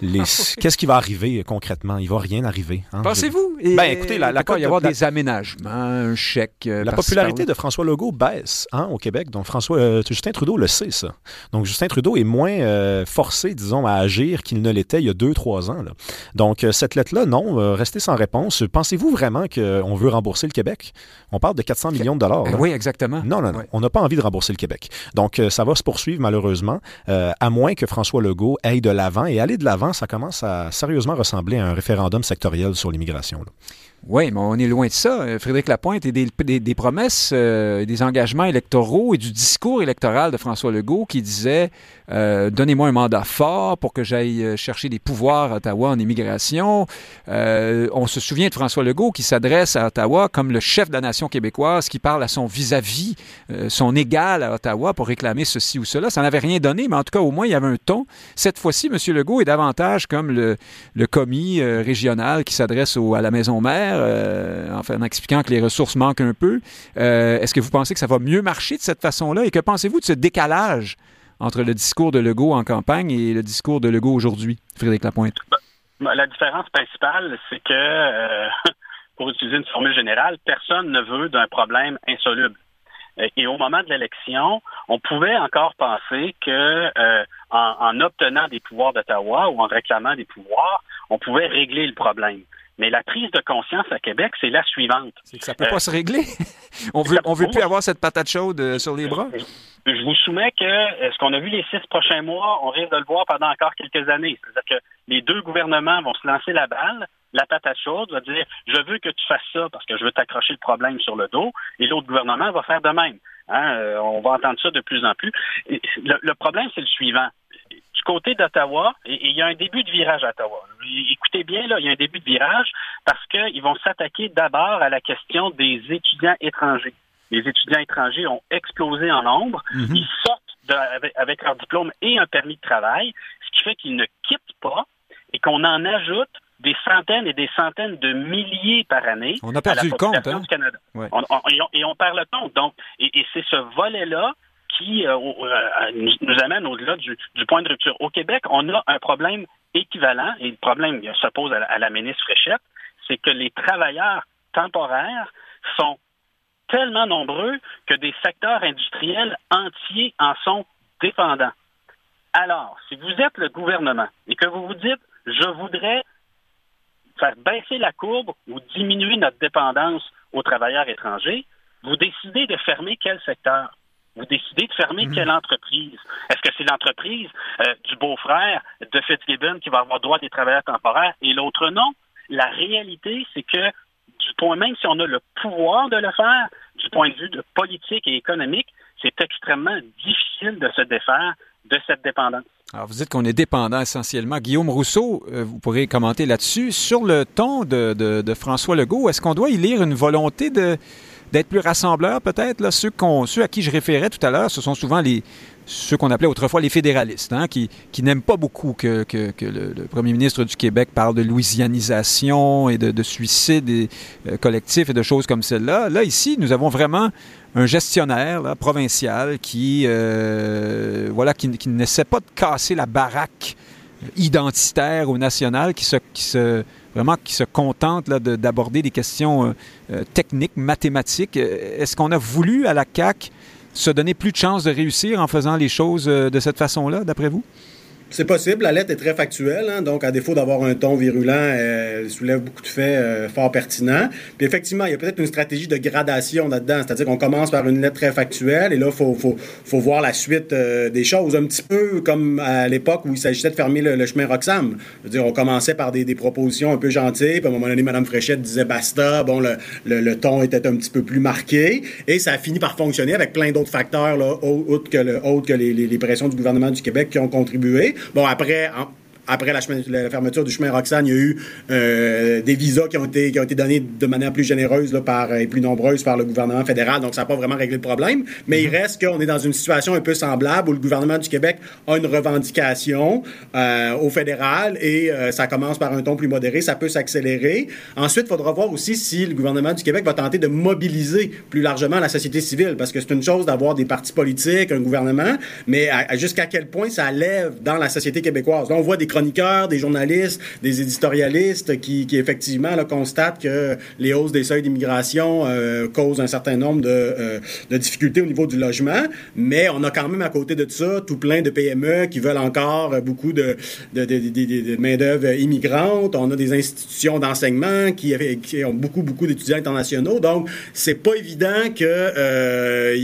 Speaker 2: les- qu'est-ce qui va arriver concrètement? Il va rien arriver. hein?
Speaker 1: Pensez-vous? Et
Speaker 2: Ben, écoutez, la-
Speaker 1: il
Speaker 2: la
Speaker 1: pas y avoir des aménagements, un chèque. euh,
Speaker 2: La popularité de François Legault baisse hein, au Québec. Donc, François, euh, Justin Trudeau le sait, ça. Donc, Justin Trudeau est moins euh, forcé, disons, à agir qu'il ne l'était il y a deux, trois ans. là. Donc, euh, cette lettre-là, non, euh, restez sans réponse. Pensez-vous vraiment qu'on veut rembourser le Québec? On parle de 400 millions de dollars.
Speaker 1: Euh,
Speaker 2: là.
Speaker 1: oui, exactement.
Speaker 2: Non, non, non. On n'a pas envie de rembourser le Québec. Donc, euh, ça va se poursuivre malheureusement, euh, à moins que François Legault aille de l'avant. Et aller de l'avant, ça commence à sérieusement ressembler à un référendum sectoriel sur l'immigration.
Speaker 1: Oui, mais on est loin de ça. Euh, Frédéric Lapointe et des, promesses, euh, des engagements électoraux et du discours électoral de François Legault qui disait euh, Donnez-moi un mandat fort pour que j'aille chercher des pouvoirs à Ottawa en immigration. On se souvient de François Legault qui s'adresse à Ottawa comme le chef de la nation québécoise, qui parle à son vis-à-vis, -vis, son égal à Ottawa pour réclamer ceci ou cela. Ça n'avait rien donné, mais en tout cas, au moins, il y avait un ton. Cette fois-ci, M. Legault est davantage comme le, le commis régional qui s'adresse à la maison mère euh, en expliquant que les ressources manquent un peu. Euh, Est-ce que vous pensez que ça va mieux marcher de cette façon-là? Et que pensez-vous de ce décalage entre le discours de Legault en campagne et le discours de Legault aujourd'hui, Frédéric Lapointe?
Speaker 3: Ben, la différence principale, c'est que, euh, pour utiliser une formule générale, personne ne veut d'un problème insoluble. Et au moment de l'élection, on pouvait encore penser que en, en, obtenant des pouvoirs d'Ottawa ou en réclamant des pouvoirs, on pouvait régler le problème. Mais la prise de conscience à Québec, c'est la suivante.
Speaker 1: C'est que ça peut euh, pas se régler. on veut, on veut plus avoir cette patate chaude euh, sur les bras.
Speaker 3: Je vous soumets que euh, ce qu'on a vu les six prochains mois, on risque de le voir pendant encore quelques années. C'est-à-dire que les deux gouvernements vont se lancer la balle. La patate chaude va dire je veux que tu fasses ça parce que je veux t'accrocher le problème sur le dos, et l'autre gouvernement va faire de même. Hein? on va entendre ça de plus en plus. Le, le problème, c'est le suivant du côté d'Ottawa, et il y a un début de virage à Ottawa. Écoutez bien, là, il y a un début de virage parce qu'ils vont s'attaquer d'abord à la question des étudiants étrangers. Les étudiants étrangers ont explosé en nombre. Mm -hmm. Ils sortent de, avec, avec, leur diplôme et un permis de travail, ce qui fait qu'ils ne quittent pas et qu'on en ajoute des centaines et des centaines de milliers par année.
Speaker 1: On a perdu le compte, hein?
Speaker 3: du Canada. Ouais. On, on, et, on, et, on, perd le compte. Donc, et, et c'est ce volet-là qui euh, euh, nous, amène au-delà du, du, point de rupture. Au Québec, on a un problème équivalent, et le problème se pose à la, à la ministre Fréchette, c'est que les travailleurs temporaires sont tellement nombreux que des secteurs industriels entiers en sont dépendants. Alors, si vous êtes le gouvernement et que vous vous dites, je voudrais faire baisser la courbe ou diminuer notre dépendance aux travailleurs étrangers, vous décidez de fermer quel secteur? Vous décidez de fermer mmh. quelle entreprise? Est-ce que c'est l'entreprise euh, du beau-frère de Fitzgibbon qui va avoir droit des travailleurs temporaires et l'autre non? La réalité, c'est que du point, même si on a le pouvoir de le faire, du point de vue de politique et économique, c'est extrêmement difficile de se défaire de cette dépendance.
Speaker 1: Alors, vous dites qu'on est dépendant essentiellement. Guillaume Rousseau, euh, vous pourrez commenter là-dessus. Sur le ton de, de, de François Legault, est-ce qu'on doit y lire une volonté de d'être plus rassembleur peut-être. Là, ceux, ceux à qui je référais tout à l'heure, ce sont souvent les, ceux qu'on appelait autrefois les fédéralistes, hein, qui, n'aiment pas beaucoup que, le, premier ministre du Québec parle de louisianisation et de, de suicide euh, collectif et de choses comme celle-là. Là, ici, nous avons vraiment un gestionnaire provincial qui, euh, voilà, qui, qui n'essaie pas de casser la baraque identitaire ou nationale, qui se, qui se vraiment qui se contente d'aborder des questions euh, techniques, mathématiques. Est-ce qu'on a voulu à la CAC se donner plus de chances de réussir en faisant les choses de cette façon-là, d'après vous?
Speaker 4: C'est possible. La lettre est très factuelle, hein, donc à défaut d'avoir un ton virulent, elle soulève beaucoup de faits euh, fort pertinents. Puis effectivement, il y a peut-être une stratégie de gradation là-dedans, c'est-à-dire qu'on commence par une lettre très factuelle et là, il faut, faut, faut voir la suite euh, des choses, un petit peu comme à l'époque où il s'agissait de fermer le, chemin Roxham. Je veux dire, on commençait par des, propositions un peu gentilles, puis à un moment donné, Mme Fréchette disait basta, bon, le, le, ton était un petit peu plus marqué, et ça a fini par fonctionner avec plein d'autres facteurs, là, autres que, les pressions du gouvernement du Québec qui ont contribué. Bon, après, en, après la, chemin, la, fermeture du chemin Roxane, il y a eu euh, des visas qui ont, été, qui ont été donnés de manière plus généreuse là, par, et plus nombreuse par le gouvernement fédéral. Donc, ça n'a pas vraiment réglé le problème. Mais mm -hmm. il reste qu'on est dans une situation un peu semblable où le gouvernement du Québec a une revendication euh, au fédéral et euh, ça commence par un ton plus modéré. Ça peut s'accélérer. Ensuite, il faudra voir aussi si le gouvernement du Québec va tenter de mobiliser plus largement la société civile parce que c'est une chose d'avoir des partis politiques, un gouvernement, mais jusqu'à quel point ça lève dans la société québécoise. Là, on voit des chroniqueurs, des journalistes, des éditorialistes qui, qui effectivement là, constatent que les hausses des seuils d'immigration euh, causent un certain nombre de, euh, de, difficultés au niveau du logement, mais on a quand même à côté de ça tout plein de PME qui veulent encore beaucoup de, de, main-d'œuvre immigrantes. On a des institutions d'enseignement qui, ont beaucoup, beaucoup d'étudiants internationaux. Donc, c'est pas évident que euh,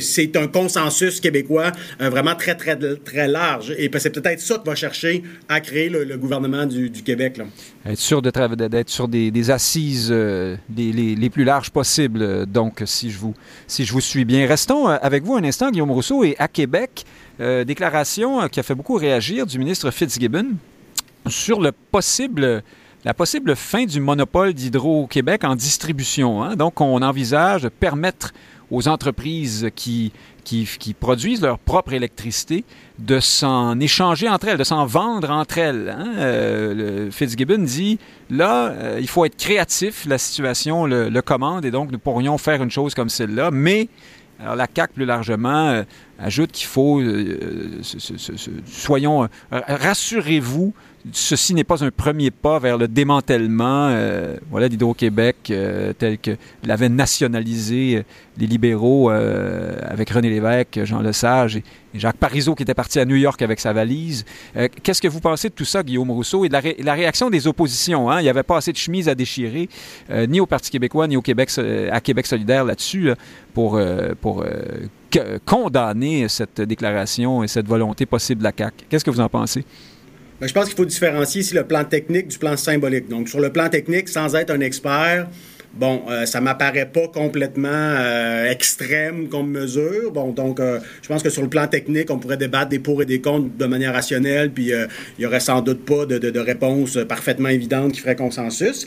Speaker 4: c'est un consensus québécois euh, vraiment très, très, très large. Et c'est peut-être ça que va chercher à créer le, gouvernement du, Québec. Là.
Speaker 1: Être sûr d'être sur des, assises euh, les, plus larges possibles. Donc, si je, vous, si je vous suis bien. Restons euh, avec vous un instant, Guillaume Rousseau, et à Québec, déclaration qui a fait beaucoup réagir du ministre Fitzgibbon sur le possible la possible fin du monopole d'Hydro-Québec en distribution. Hein. Donc, on envisage de permettre aux entreprises qui, qui, produisent leur propre électricité de s'en échanger entre elles, de s'en vendre entre elles. Hein. Euh, Fitzgibbon dit, là, euh, il faut être créatif, la situation le, commande, et donc nous pourrions faire une chose comme celle-là, mais alors, la CAC, plus largement, euh, ajoute qu'il faut, soyons, rassurez-vous, ceci n'est pas un premier pas vers le démantèlement euh, voilà, d'Hydro-Québec euh, tel que l'avaient nationalisé euh, les libéraux avec René Lévesque, Jean Lesage et, Jacques Parizeau qui était parti à New York avec sa valise. Qu'est-ce que vous pensez de tout ça, Guillaume Rousseau, et de la, réaction des oppositions? Hein? Il n'y avait pas assez de chemises à déchirer, ni au Parti québécois, ni au Québec, à Québec solidaire là-dessus, pour, pour condamner cette déclaration et cette volonté possible de la CAQ. Qu'est-ce que vous en pensez?
Speaker 4: Ben, je pense qu'il faut différencier ici le plan technique du plan symbolique. Donc, sur le plan technique, sans être un expert, Bon, euh, ça m'apparaît pas complètement euh, extrême comme mesure. Bon, donc, euh, je pense que sur le plan technique, on pourrait débattre des pour et des contre de manière rationnelle, puis il y aurait sans doute pas de, de, réponse parfaitement évidente qui ferait consensus.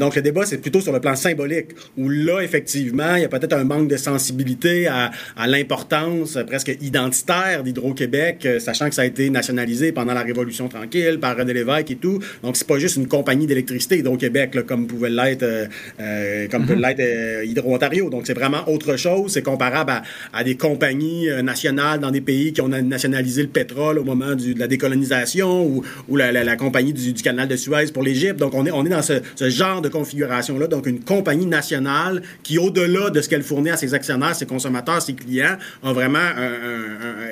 Speaker 4: donc, le débat, c'est plutôt sur le plan symbolique, où là, effectivement, il y a peut-être un manque de sensibilité à, à l'importance presque identitaire d'Hydro-Québec, sachant que ça a été nationalisé pendant la Révolution tranquille par René Lévesque et tout. Donc, c'est pas juste une compagnie d'électricité, Hydro-Québec, comme pouvait l'être euh, comme peut mhm. l'être euh, Hydro-Ontario. Donc, c'est vraiment autre chose. C'est comparable à, des compagnies euh, nationales dans des pays qui ont nationalisé le pétrole au moment de la décolonisation ou, ou la, compagnie du, canal de Suez pour l'Égypte. Donc, on est, on est dans ce, genre de configuration-là. Donc, une compagnie nationale qui, au-delà de ce qu'elle fournit à ses actionnaires, ses consommateurs, ses clients, a vraiment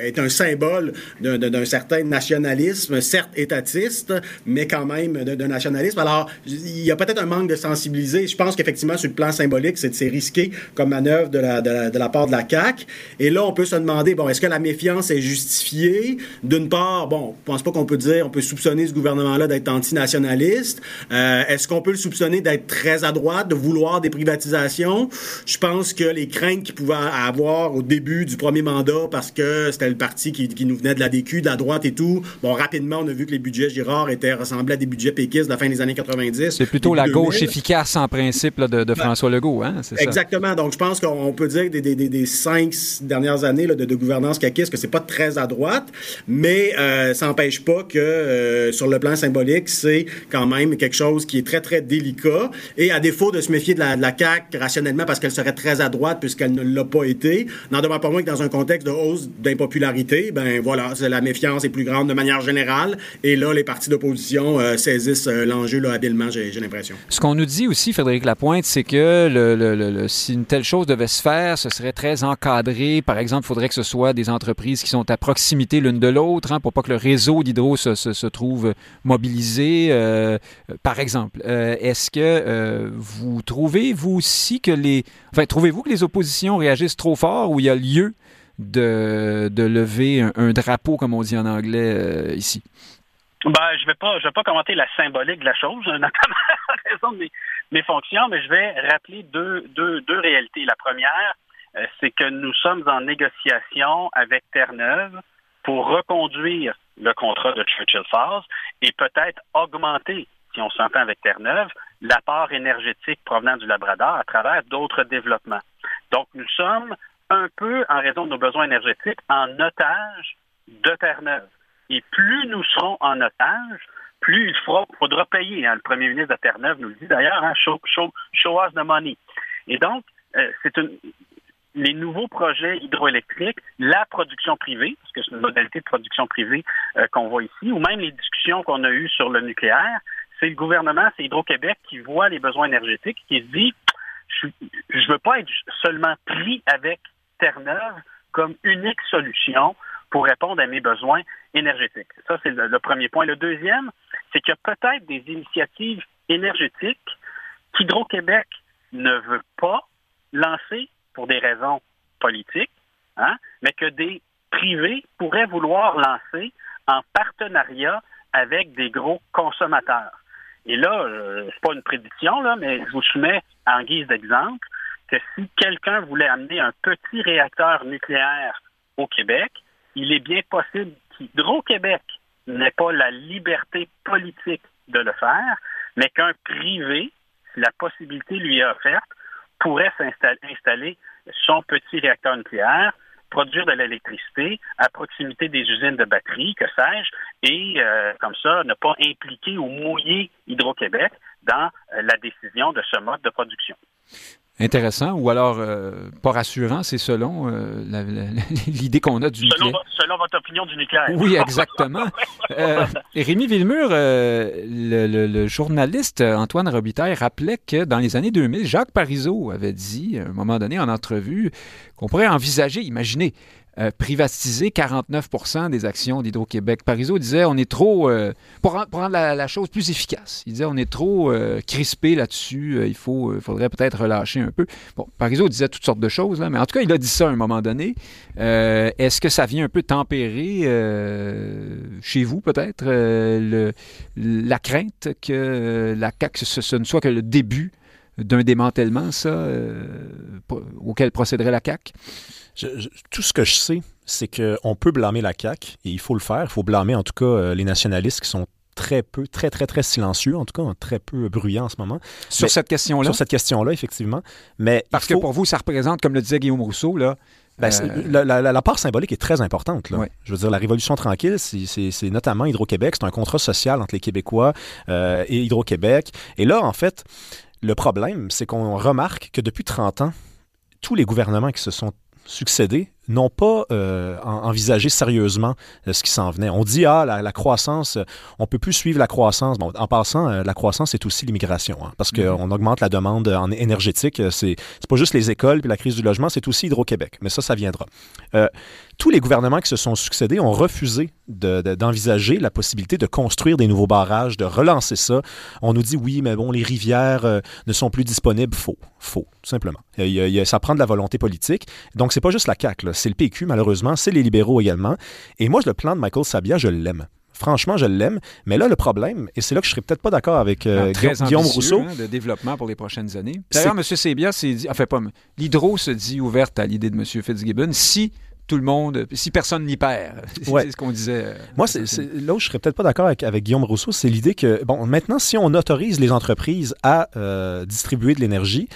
Speaker 4: est un symbole d'un certain nationalisme, certes étatiste, mais quand même d'un nationalisme. Alors, il y a peut-être un manque de sensibiliser. Je pense qu'effectivement, effectivement, sur le plan symbolique, c'est risqué comme manœuvre de la, de, la, part de la CAQ. Et là, on peut se demander, bon, est-ce que la méfiance est justifiée? D'une part, bon, je pense pas qu'on peut dire, on peut soupçonner ce gouvernement-là d'être antinationaliste. Euh, est-ce qu'on peut le soupçonner d'être très à droite, de vouloir des privatisations? Je pense que les craintes qu'il pouvait avoir au début du premier mandat, parce que c'était le parti qui, qui, nous venait de la DQ, de la droite et tout, bon, rapidement, on a vu que les budgets Girard étaient ressemblés à des budgets péquistes de la fin des années 90.
Speaker 1: C'est plutôt la gauche efficace en principe de, ben, François Legault, hein?
Speaker 4: Exactement. Donc, je pense qu'on peut dire des, des, cinq dernières années de, de, gouvernance caquiste, que c'est pas très à droite, mais euh, ça n'empêche pas que euh, sur le plan symbolique, c'est quand même quelque chose qui est très, très délicat. Et à défaut de se méfier de la, de la CAQ rationnellement parce qu'elle serait très à droite puisqu'elle ne l'a pas été, n'en demeure pas moins que dans un contexte de hausse d'impopularité, ben voilà, la méfiance est plus grande de manière générale. Et là, les partis d'opposition euh, saisissent l'enjeu habilement, j'ai l'impression.
Speaker 1: Ce qu'on nous dit aussi, Frédéric Lapointe, c'est que si une telle chose devait se faire, ce serait très encadré. Par exemple, il faudrait que ce soit des entreprises qui sont à proximité l'une de l'autre, hein, pour pas que le réseau d'hydro se, trouve mobilisé. Euh, par exemple, euh, est-ce que euh, vous trouvez, vous aussi, que les... Enfin, trouvez-vous que les oppositions réagissent trop fort ou il y a lieu de, lever un, drapeau, comme on dit en anglais, ici?
Speaker 3: Ben, je vais pas, je vais pas commenter la symbolique de la chose, notamment en raison mes fonctions, mais je vais rappeler deux, deux, deux réalités. La première, euh, c'est que nous sommes en négociation avec Terre-Neuve pour reconduire le contrat de Churchill Falls et peut-être augmenter, si on s'entend avec Terre-Neuve, l'apport énergétique provenant du Labrador à travers d'autres développements. Donc, nous sommes un peu, en raison de nos besoins énergétiques, en otage de Terre-Neuve. Et plus nous serons en otage, plus il faudra, payer. Hein. Le premier ministre de Terre-Neuve nous le dit d'ailleurs, hein, show, us the money. Et donc, euh, c'est une, les nouveaux projets hydroélectriques, la production privée, parce que c'est une modalité de production privée euh, qu'on voit ici, ou même les discussions qu'on a eues sur le nucléaire, c'est le gouvernement, c'est Hydro-Québec qui voit les besoins énergétiques, qui se dit, je ne veux pas être seulement pris avec Terre-Neuve comme unique solution pour répondre à mes besoins énergétiques. Ça, c'est le, premier point. Le deuxième, c'est qu'il y a peut-être des initiatives énergétiques qu'Hydro-Québec ne veut pas lancer pour des raisons politiques, hein, mais que des privés pourraient vouloir lancer en partenariat avec des gros consommateurs. Et là, euh, c'est pas une prédiction, là, mais je vous soumets en guise d'exemple que si quelqu'un voulait amener un petit réacteur nucléaire au Québec, il est bien possible qu'Hydro-Québec n'ait pas la liberté politique de le faire, mais qu'un privé, si la possibilité lui est offerte, pourrait s'installer son petit réacteur nucléaire, produire de l'électricité à proximité des usines de batterie, que sais-je, et euh, comme ça, ne pas impliquer ou mouiller Hydro-Québec dans euh, la décision de ce mode de production
Speaker 1: intéressant ou alors euh, pas rassurant, c'est selon euh, l'idée qu'on a du
Speaker 3: selon,
Speaker 1: nucléaire.
Speaker 3: Selon votre opinion du nucléaire.
Speaker 1: Oui, exactement. euh, Rémi Villemur, euh, le, le, journaliste Antoine Robitaille rappelait que dans les années 2000, Jacques Parizeau avait dit à un moment donné en entrevue qu'on pourrait envisager, imaginez, euh, privatiser 49% des actions d'Hydro-Québec. Parizeau disait on est trop, euh, pour, rendre la, chose plus efficace, il disait on est trop euh, crispé là-dessus, il faut, faudrait peut-être relâcher un peu. Bon, Parizeau disait toutes sortes de choses, là, mais en tout cas, il a dit ça à un moment donné. Est-ce que ça vient un peu tempérer chez vous, peut-être, la crainte que la CAQ, ce, ce, ne soit que le début d'un démantèlement, ça, auquel procéderait la CAQ?
Speaker 2: Tout ce que je sais, c'est qu'on peut blâmer la CAQ, et il faut le faire. Il faut blâmer en tout cas euh, les nationalistes qui sont très peu, très, très, très silencieux, en tout cas, très peu bruyants en ce moment.
Speaker 1: Sur cette question-là?
Speaker 2: Sur cette question-là, effectivement. Mais
Speaker 1: Parce que pour vous, ça représente, comme le disait Guillaume Rousseau, là,
Speaker 2: ben, euh... la, la, part symbolique est très importante. Là. Je veux dire, la Révolution tranquille, c'est notamment Hydro-Québec. C'est un contrat social entre les Québécois euh, et Hydro-Québec. Et là, en fait, le problème, c'est qu'on remarque que depuis 30 ans, tous les gouvernements qui se sont succédé n'ont pas euh, envisagé sérieusement euh, ce qui s'en venait. On dit, ah, la, croissance, euh, on peut plus suivre la croissance. Bon, en passant, la croissance, c'est aussi l'immigration, hein, parce mm-hmm. qu'on augmente la demande en énergétique. C'est pas juste les écoles puis la crise du logement, c'est aussi Hydro-Québec. Mais ça, ça viendra. Tous les gouvernements qui se sont succédés ont refusé d'envisager la possibilité de construire des nouveaux barrages, de relancer ça. On nous dit, oui, mais bon, les rivières ne sont plus disponibles. Faux. Faux, tout simplement. ça prend de la volonté politique. Donc, c'est pas juste la CAQ, c'est le PQ, malheureusement, c'est les libéraux également. Et moi, le plan de Michael Sabia, je l'aime. Franchement, je l'aime. Mais là, le problème, et c'est là que je serais peut-être pas d'accord avec euh, Guillaume Rousseau.
Speaker 1: Hein, de développement pour les prochaines années. D'ailleurs, M. Sabia s'est dit, enfin pas, l'hydro se dit ouverte à l'idée de M. Fitzgibbon si tout le monde, si personne n'y perd. c'est ce qu'on disait. Euh,
Speaker 2: Moi, c'est, là où je serais peut-être pas d'accord avec, avec, Guillaume Rousseau, c'est l'idée que, bon, maintenant, si on autorise les entreprises à euh, distribuer de l'énergie,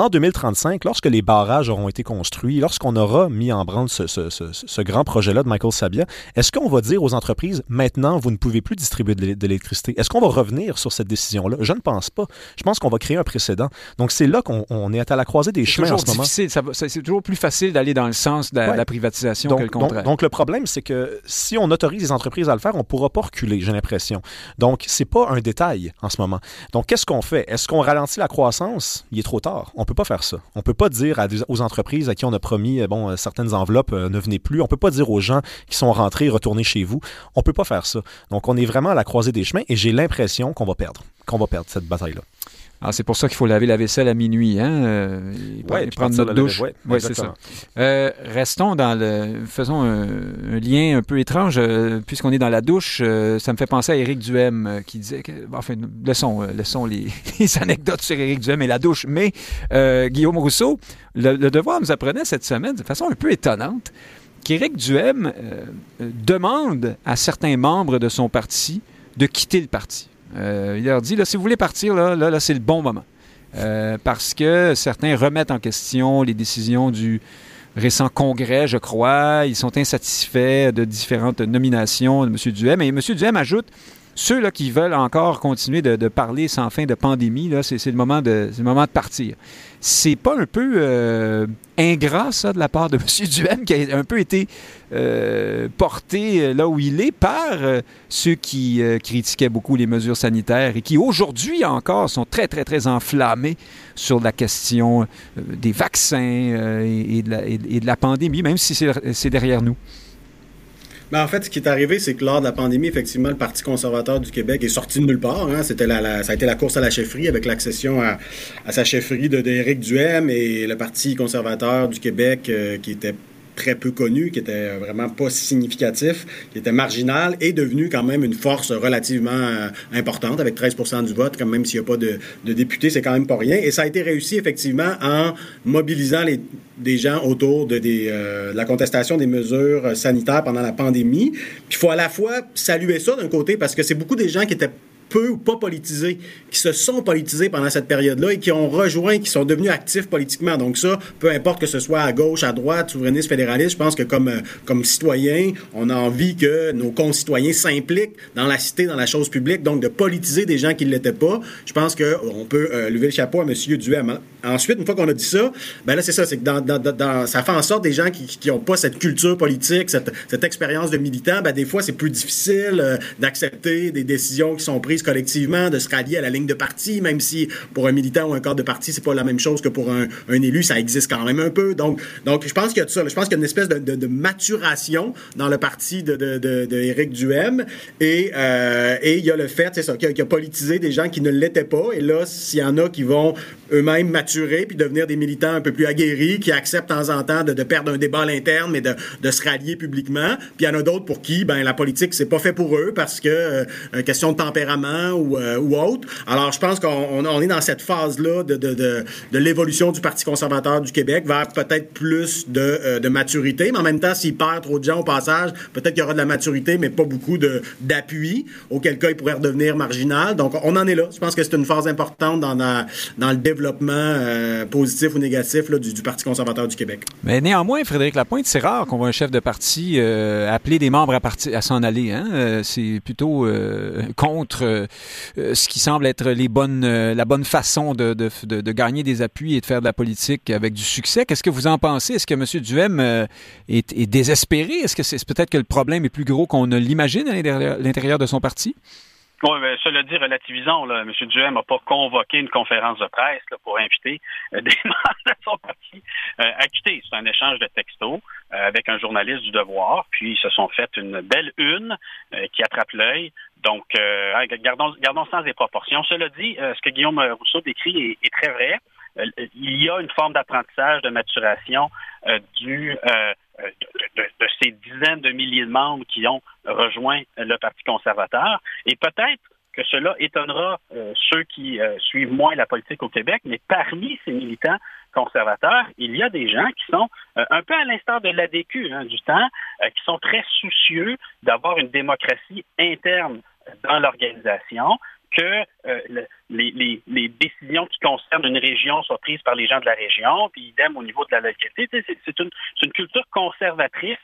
Speaker 2: en 2035, lorsque les barrages auront été construits, lorsqu'on aura mis en branle ce, grand projet-là de Michael Sabia, est-ce qu'on va dire aux entreprises, maintenant, vous ne pouvez plus distribuer de l'électricité? Est-ce qu'on va revenir sur cette décision-là? Je ne pense pas. Je pense qu'on va créer un précédent. Donc, c'est là qu'on est à la croisée des chemins en ce moment.
Speaker 1: C'est toujours plus facile d'aller dans le sens de la, privatisation que le contraire.
Speaker 2: Donc, le problème, c'est que si on autorise les entreprises à le faire, on ne pourra pas reculer, j'ai l'impression. Donc, c'est pas un détail en ce moment. Donc, qu'est-ce qu'on fait? Est-ce qu'on ralentit la croissance? Il est trop tard. On peut pas faire ça. On peut pas dire aux entreprises à qui on a promis euh, bon, euh, certaines enveloppes euh, ne venez plus. On peut pas dire aux gens qui sont rentrés retournez chez vous. On peut pas faire ça. Donc on est vraiment à la croisée des chemins et j'ai l'impression qu'on va perdre, qu'on va perdre cette bataille-là.
Speaker 1: Ah, c'est pour ça qu'il faut laver la vaisselle à minuit, hein? Euh, et, prendre notre douche. Oui, c'est ça. Euh, restons dans le. Faisons un, lien un peu étrange, euh, puisqu'on est dans la douche. ça me fait penser à Éric Duhem qui disait que. Enfin, laissons, laissons les, anecdotes sur Éric Duhem et la douche. Mais Guillaume Rousseau, le, devoir nous apprenait cette semaine de façon un peu étonnante qu'Éric Duhem demande à certains membres de son parti de quitter le parti. Euh, il leur dit, si vous voulez partir, là, là, c'est le bon moment. Euh, parce que certains remettent en question les décisions du récent congrès, je crois. Ils sont insatisfaits de différentes nominations de M. Duhem. Et M. Duhem ajoute ceux là, qui veulent encore continuer de, parler sans fin de pandémie, c'est, le moment de, le moment de partir. C'est pas un peu euh, ingrat, ça, de la part de M. Duhem, qui a un peu été euh, porté euh, là où il est par ceux qui critiquaient beaucoup les mesures sanitaires et qui, aujourd'hui encore, sont très, très, très enflammés sur la question des vaccins et, de la, pandémie, même si c'est derrière nous.
Speaker 4: Ben, en fait, ce qui est arrivé, c'est que lors de la pandémie, effectivement, le Parti conservateur du Québec est sorti de nulle part. Hein. C'était la, ça a été la course à la chefferie avec l'accession à, sa chefferie de d'Éric Duhem et le Parti conservateur du Québec euh, qui était très peu connu, qui était vraiment pas significatif, qui était marginal, est devenu quand même une force relativement euh, importante, avec 13 du vote, quand même s'il n'y a pas de, de députés, c'est quand même pas rien. Et ça a été réussi effectivement en mobilisant des gens autour de, euh, de la contestation des mesures sanitaires pendant la pandémie. Il faut à la fois saluer ça d'un côté, parce que c'est beaucoup des gens qui étaient peu ou pas politisés, qui se sont politisés pendant cette période-là et qui ont rejoint, qui sont devenus actifs politiquement. Donc ça, peu importe que ce soit à gauche, à droite, souverainiste, fédéraliste, je pense que comme, euh, comme citoyen, on a envie que nos concitoyens s'impliquent dans la cité, dans la chose publique, donc de politiser des gens qui ne l'étaient pas. Je pense qu'on peut euh, lever le chapeau à M. Duhem. Ensuite, une fois qu'on a dit ça, ben là, c'est ça, c'est que ça fait en sorte des gens qui n'ont pas cette culture politique, cette, cette expérience de militant, ben des fois, c'est plus difficile euh, d'accepter des décisions qui sont prises collectivement, de se rallier à la ligne de parti, même si pour un militant ou un corps de parti, c'est pas la même chose que pour un, élu, ça existe quand même un peu. Donc, donc je pense qu'il y a de ça. Je pense qu'il y a une espèce de, maturation dans le parti de, de, Duhem. Et, euh, et il y a le fait, c'est ça, qu'il a, politisé des gens qui ne l'étaient pas. Et là, s'il y en a qui vont eux-mêmes maturer puis devenir des militants un peu plus aguerris, qui acceptent de temps en temps de, perdre un débat à l'interne, mais de, se rallier publiquement. Puis il y en a d'autres pour qui, ben la politique, c'est pas fait pour eux parce que euh, question de tempérament, euh, ou, autre. Alors, je pense qu'on est dans cette phase-là de, l'évolution du Parti conservateur du Québec vers peut-être plus euh, de, maturité. Mais en même temps, s'il perd trop de gens au passage, peut-être qu'il y aura de la maturité, mais pas beaucoup d'appui, auquel cas il pourrait redevenir marginal. Donc, on en est là. Je pense que c'est une phase importante dans, le développement euh, positif ou négatif du, Parti conservateur du Québec.
Speaker 1: Mais néanmoins, Frédéric Lapointe, c'est rare qu'on voit un chef de parti appeler des membres à, à s'en aller. Hein? c'est plutôt contre ce qui semble être euh, la bonne façon de, gagner des appuis et de faire de la politique avec du succès. Qu'est-ce que vous en pensez? Est-ce que M. Duhem euh, est, désespéré? Est-ce que c'est peut-être que le problème est plus gros qu'on ne l'imagine à l'intérieur de son parti?
Speaker 3: Oui, mais cela dit, relativisons. M. Duhem n'a pas convoqué une conférence de presse pour inviter des membres de son parti à quitter. C'est un échange de textos avec un journaliste du Devoir. Puis, ils se sont fait une belle une qui attrape l'œil. Donc, euh, gardons, gardons sans des proportions. Cela dit, euh, ce que Guillaume Rousseau décrit est, très vrai. Euh, il y a une forme d'apprentissage, de maturation du, de, de, ces dizaines de milliers de membres qui ont rejoint le Parti conservateur. Et peut-être que cela étonnera ceux qui suivent moins la politique au Québec, mais parmi ces militants conservateurs, il y a des gens qui sont un peu à l'instar de l'ADQ du temps, qui sont très soucieux d'avoir une démocratie interne dans l'organisation, que euh, les, décisions qui concernent une région soient prises par les gens de la région, puis idem au niveau de la localité. C'est une culture conservatrice,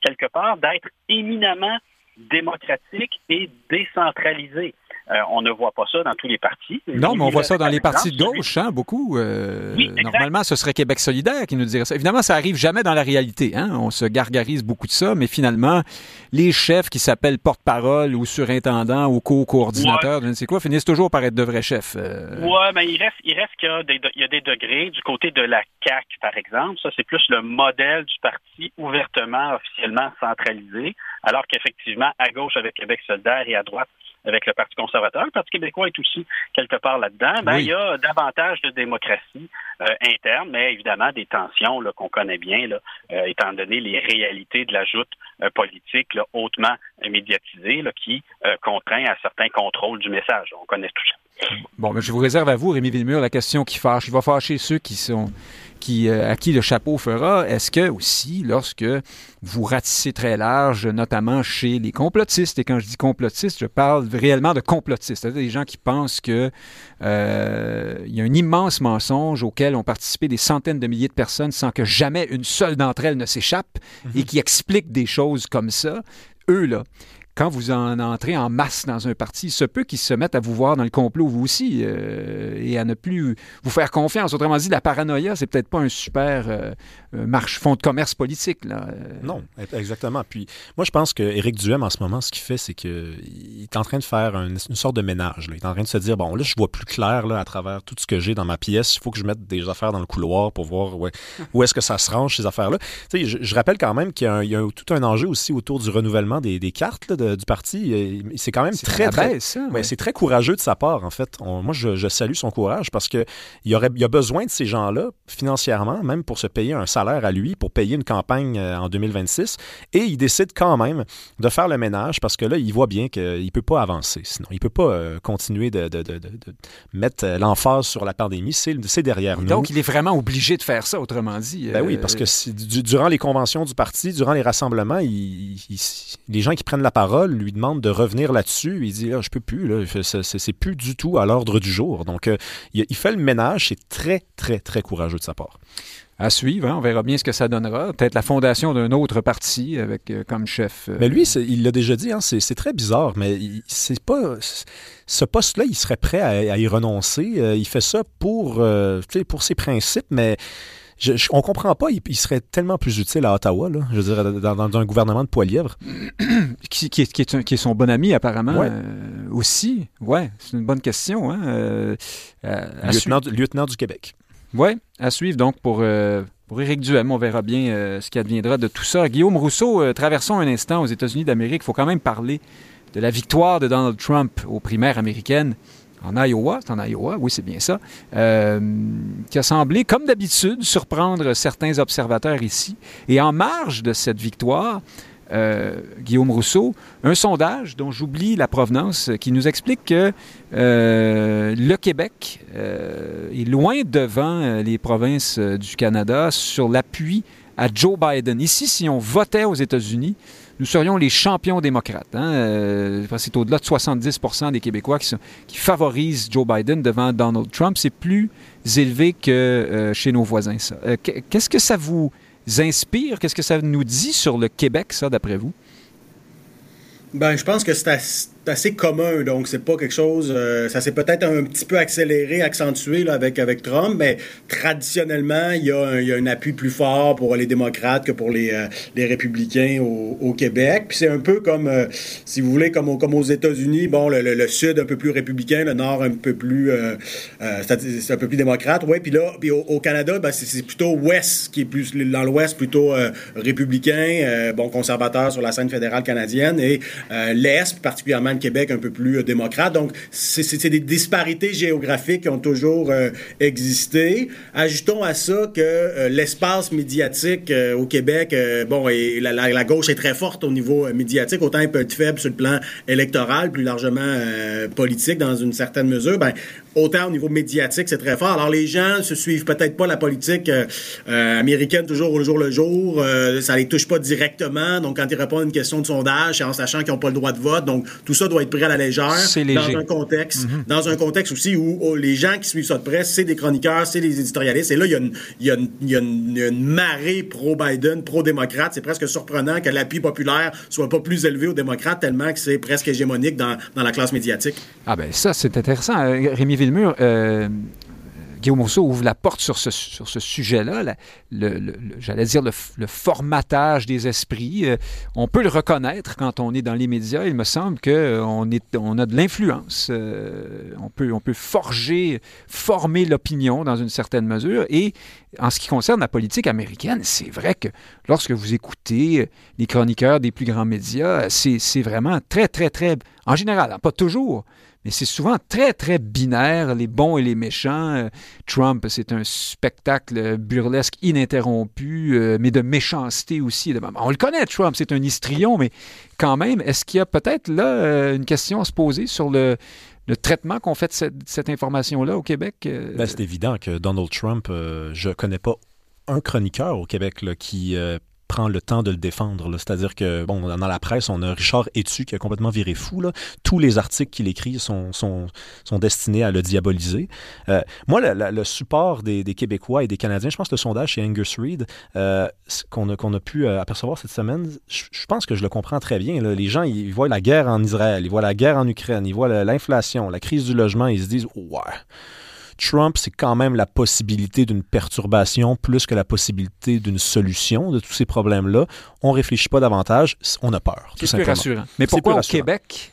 Speaker 3: quelque part, d'être éminemment démocratique et décentralisée. Euh, on ne voit pas ça dans tous les partis.
Speaker 1: Non, mais on voit ça dans les partis de gauche, hein, beaucoup. Euh, normalement, ce serait Québec solidaire qui nous dirait ça. Évidemment, ça arrive jamais dans la réalité. Hein. On se gargarise beaucoup de ça, mais finalement, les chefs qui s'appellent porte-parole ou surintendant ou co-coordinateur, je ne sais quoi, finissent toujours par être de vrais chefs.
Speaker 3: Euh. Oui, mais il reste, il reste qu'il y a, des, il y a des degrés. Du côté de la CAQ, par exemple, ça, c'est plus le modèle du parti ouvertement, officiellement centralisé, alors qu'effectivement, à gauche avec Québec solidaire et à droite avec le Parti conservateur. Le Parti québécois est aussi quelque part là-dedans. Ben, Il y a davantage de démocratie euh, interne, mais évidemment des tensions qu'on connaît bien, là, euh, étant donné les réalités de la joute euh, politique là, hautement médiatisée qui contraint à certains contrôles du message. On connaît tout ça.
Speaker 1: Bon, mais je vous réserve à vous, Rémi Villemur, la question qui fâche. Il va fâcher ceux qui sont euh, à qui le chapeau fera, est-ce que aussi, lorsque vous ratissez très large, notamment chez les complotistes, et quand je dis complotistes, je parle réellement de complotistes, c'est-à-dire des gens qui pensent que euh, il y a un immense mensonge auquel ont participé des centaines de milliers de personnes sans que jamais une seule d'entre elles ne s'échappe et mhm. qui expliquent des choses comme ça, eux là, quand vous en entrez en masse dans un parti, il se peut qu'ils se mettent à vous voir dans le complot vous aussi euh, et à ne plus vous faire confiance. Autrement dit, la paranoïa, c'est peut-être pas un super euh, marche fond de commerce politique. Là.
Speaker 2: Non, exactement. Puis moi, je pense que Éric Duhem, en ce moment, ce qu'il fait, c'est qu'il est en train de faire une, sorte de ménage. Il est en train de se dire, bon, là, je vois plus clair là, à travers tout ce que j'ai dans ma pièce. Il faut que je mette des affaires dans le couloir pour voir où est-ce que ça se range, ces affaires-là. Je, je, rappelle quand même qu'il y a, tout un enjeu aussi autour du renouvellement des, cartes, de- du parti. C'est quand même très, très, Ouais,
Speaker 1: ouais.
Speaker 2: c'est très courageux de sa part, en fait. On- moi, je, je salue son courage parce que il, aurait, il a besoin de ces gens-là financièrement, même pour se payer un salaire à lui, pour payer une campagne euh, en 2026. Et il décide quand même de faire le ménage parce que là, il voit bien qu'il ne peut pas avancer. Sinon, il ne peut pas euh, continuer de, de- de- de- de mettre euh, l'emphase sur la pandémie. C'est c'est derrière nous.
Speaker 1: Donc, il est vraiment obligé de faire ça, autrement dit.
Speaker 2: Ben oui, parce que si- du- durant les conventions du parti, durant les rassemblements, il- il- les gens qui prennent la parole lui demandent de revenir là-dessus. Il dit là, je peux plus, c'est- plus du tout à l'ordre du jour. Donc, il, il fait le ménage. C'est très, très, très courageux de sa part.
Speaker 1: À suivre, hein, on verra bien ce que ça donnera. Peut-être la fondation d'un autre parti avec euh, comme chef. euh,
Speaker 2: Mais lui, il l'a déjà dit, hein, c'est très bizarre, mais c'est pas. Ce poste-là, il serait prêt à, à y renoncer. Euh, il fait ça pour, pour ses principes, mais. Je, je- on comprend pas, il, il serait tellement plus utile à Ottawa, là, je veux dire, dans, dans un gouvernement de poids lièvre.
Speaker 1: qui, qui est, qui est un- qui est son bon ami, apparemment,
Speaker 2: Ouais.
Speaker 1: euh, aussi. Ouais, c'est une bonne question. Hein? euh, à
Speaker 2: Lieutenant, du- lieutenant du Québec.
Speaker 1: Oui, à suivre donc pour, euh, pour Éric Duhem. On verra bien euh, ce qui adviendra de tout ça. Guillaume Rousseau, euh, traversons un instant aux États-Unis d'Amérique. Il faut quand même parler de la victoire de Donald Trump aux primaires américaines en Iowa. C'est en Iowa, oui, c'est bien ça. Euh, qui a semblé, comme d'habitude, surprendre certains observateurs ici. Et en marge de cette victoire, euh, Guillaume Rousseau, un sondage dont j'oublie la provenance, qui nous explique que euh, le Québec euh, est loin devant les provinces du Canada sur l'appui à Joe Biden. Ici, si on votait aux États-Unis, nous serions les champions démocrates. hein. C'est au-delà de 70% des Québécois qui, qui favorisent Joe Biden devant Donald Trump. C'est plus élevé que chez nos voisins, Qu'est-ce que ça vous inspire? Qu'est-ce que ça nous dit sur le Québec, ça, d'après vous?
Speaker 4: Ben, je pense que c'est assez, commun, donc c'est pas quelque chose. euh, ça s'est peut-être un petit peu accéléré, accentué là, avec, avec Trump, mais traditionnellement, il y, a un, y a un appui plus fort pour les démocrates que pour les, euh, les républicains au, Québec. Puis c'est un peu comme, euh, si vous voulez, comme, comme aux États-Unis, bon, le, le- sud un peu plus républicain, le nord un peu plus, c'est un peu plus démocrate, ouais. Puis là, puis au, Canada, ben, c'est plutôt ouest qui est plus dans l'ouest plutôt républicain, bon conservateur sur la scène fédérale canadienne et l'est, particulièrement le Québec, un peu plus euh, démocrate. Donc c'est des disparités géographiques qui ont toujours euh, existé. Ajoutons à ça que euh, l'espace médiatique au Québec, bon, et la, gauche est très forte au niveau médiatique, autant elle peut être faible sur le plan électoral, plus largement politique dans une certaine mesure. Ben autant au niveau médiatique, c'est très fort. Alors, les gens se suivent peut-être pas la politique euh, euh, américaine toujours au jour le jour. Euh, ça les touche pas directement. Donc, quand ils répondent à une question de sondage, c'est en sachant qu'ils n'ont pas le droit de vote. Donc, tout ça doit être pris à la légère.
Speaker 1: C'est léger.
Speaker 4: Dans un contexte, dans un contexte aussi où oh, les gens qui suivent ça de près, c'est des chroniqueurs, c'est des éditorialistes. Et là, il y a une, il y a une, il y a une, il y a une marée pro-Biden, pro-démocrate. C'est presque surprenant que l'appui populaire soit pas plus élevé aux démocrates tellement que c'est presque hégémonique dans, dans la classe médiatique.
Speaker 1: Ah ben ça, c'est intéressant. Euh, Rémi Villemur, euh, Guillaume Rousseau ouvre la porte sur ce, sujet-là, j'allais dire le, formatage des esprits. Euh, on peut le reconnaître quand on est dans les médias. Il me semble qu'on est, on a de l'influence. Euh, on, peut, on peut forger, former l'opinion dans une certaine mesure. Et en ce qui concerne la politique américaine, c'est vrai que lorsque vous écoutez euh, les chroniqueurs des plus grands médias, c'est c'est vraiment très, très, très, en général, hein, pas toujours, mais c'est souvent très, très binaire, les bons et les méchants. Euh, Trump, c'est un spectacle burlesque ininterrompu, euh, mais de méchanceté aussi. On le connaît, Trump, c'est un histrion, mais quand même, est-ce qu'il y a peut-être là euh, une question à se poser sur le, traitement qu'on fait de cette, information-là au Québec? euh?
Speaker 2: Ben, c'est évident que Donald Trump, euh, je connais pas un chroniqueur au Québec là, qui euh, prend le temps de le défendre. C'est-à-dire que, bon, dans la presse, on a Richard Etu qui a complètement viré fou. Tous les articles qu'il écrit sont, sont, sont destinés à le diaboliser. Euh, moi, le, support des, Québécois et des Canadiens, je pense que le sondage chez Angus Reid euh, qu'on a, qu'on a pu euh, apercevoir cette semaine, je, pense que je le comprends très bien. Les gens, ils voient la guerre en Israël, ils voient la guerre en Ukraine, ils voient la- l'inflation, la crise du logement, ils se disent « Ouais, Trump, c'est quand même la possibilité d'une perturbation plus que la possibilité d'une solution de tous ces problèmes-là. On réfléchit pas davantage, on a peur.
Speaker 1: C'est plus rassurant. Mais pourquoi au. Québec,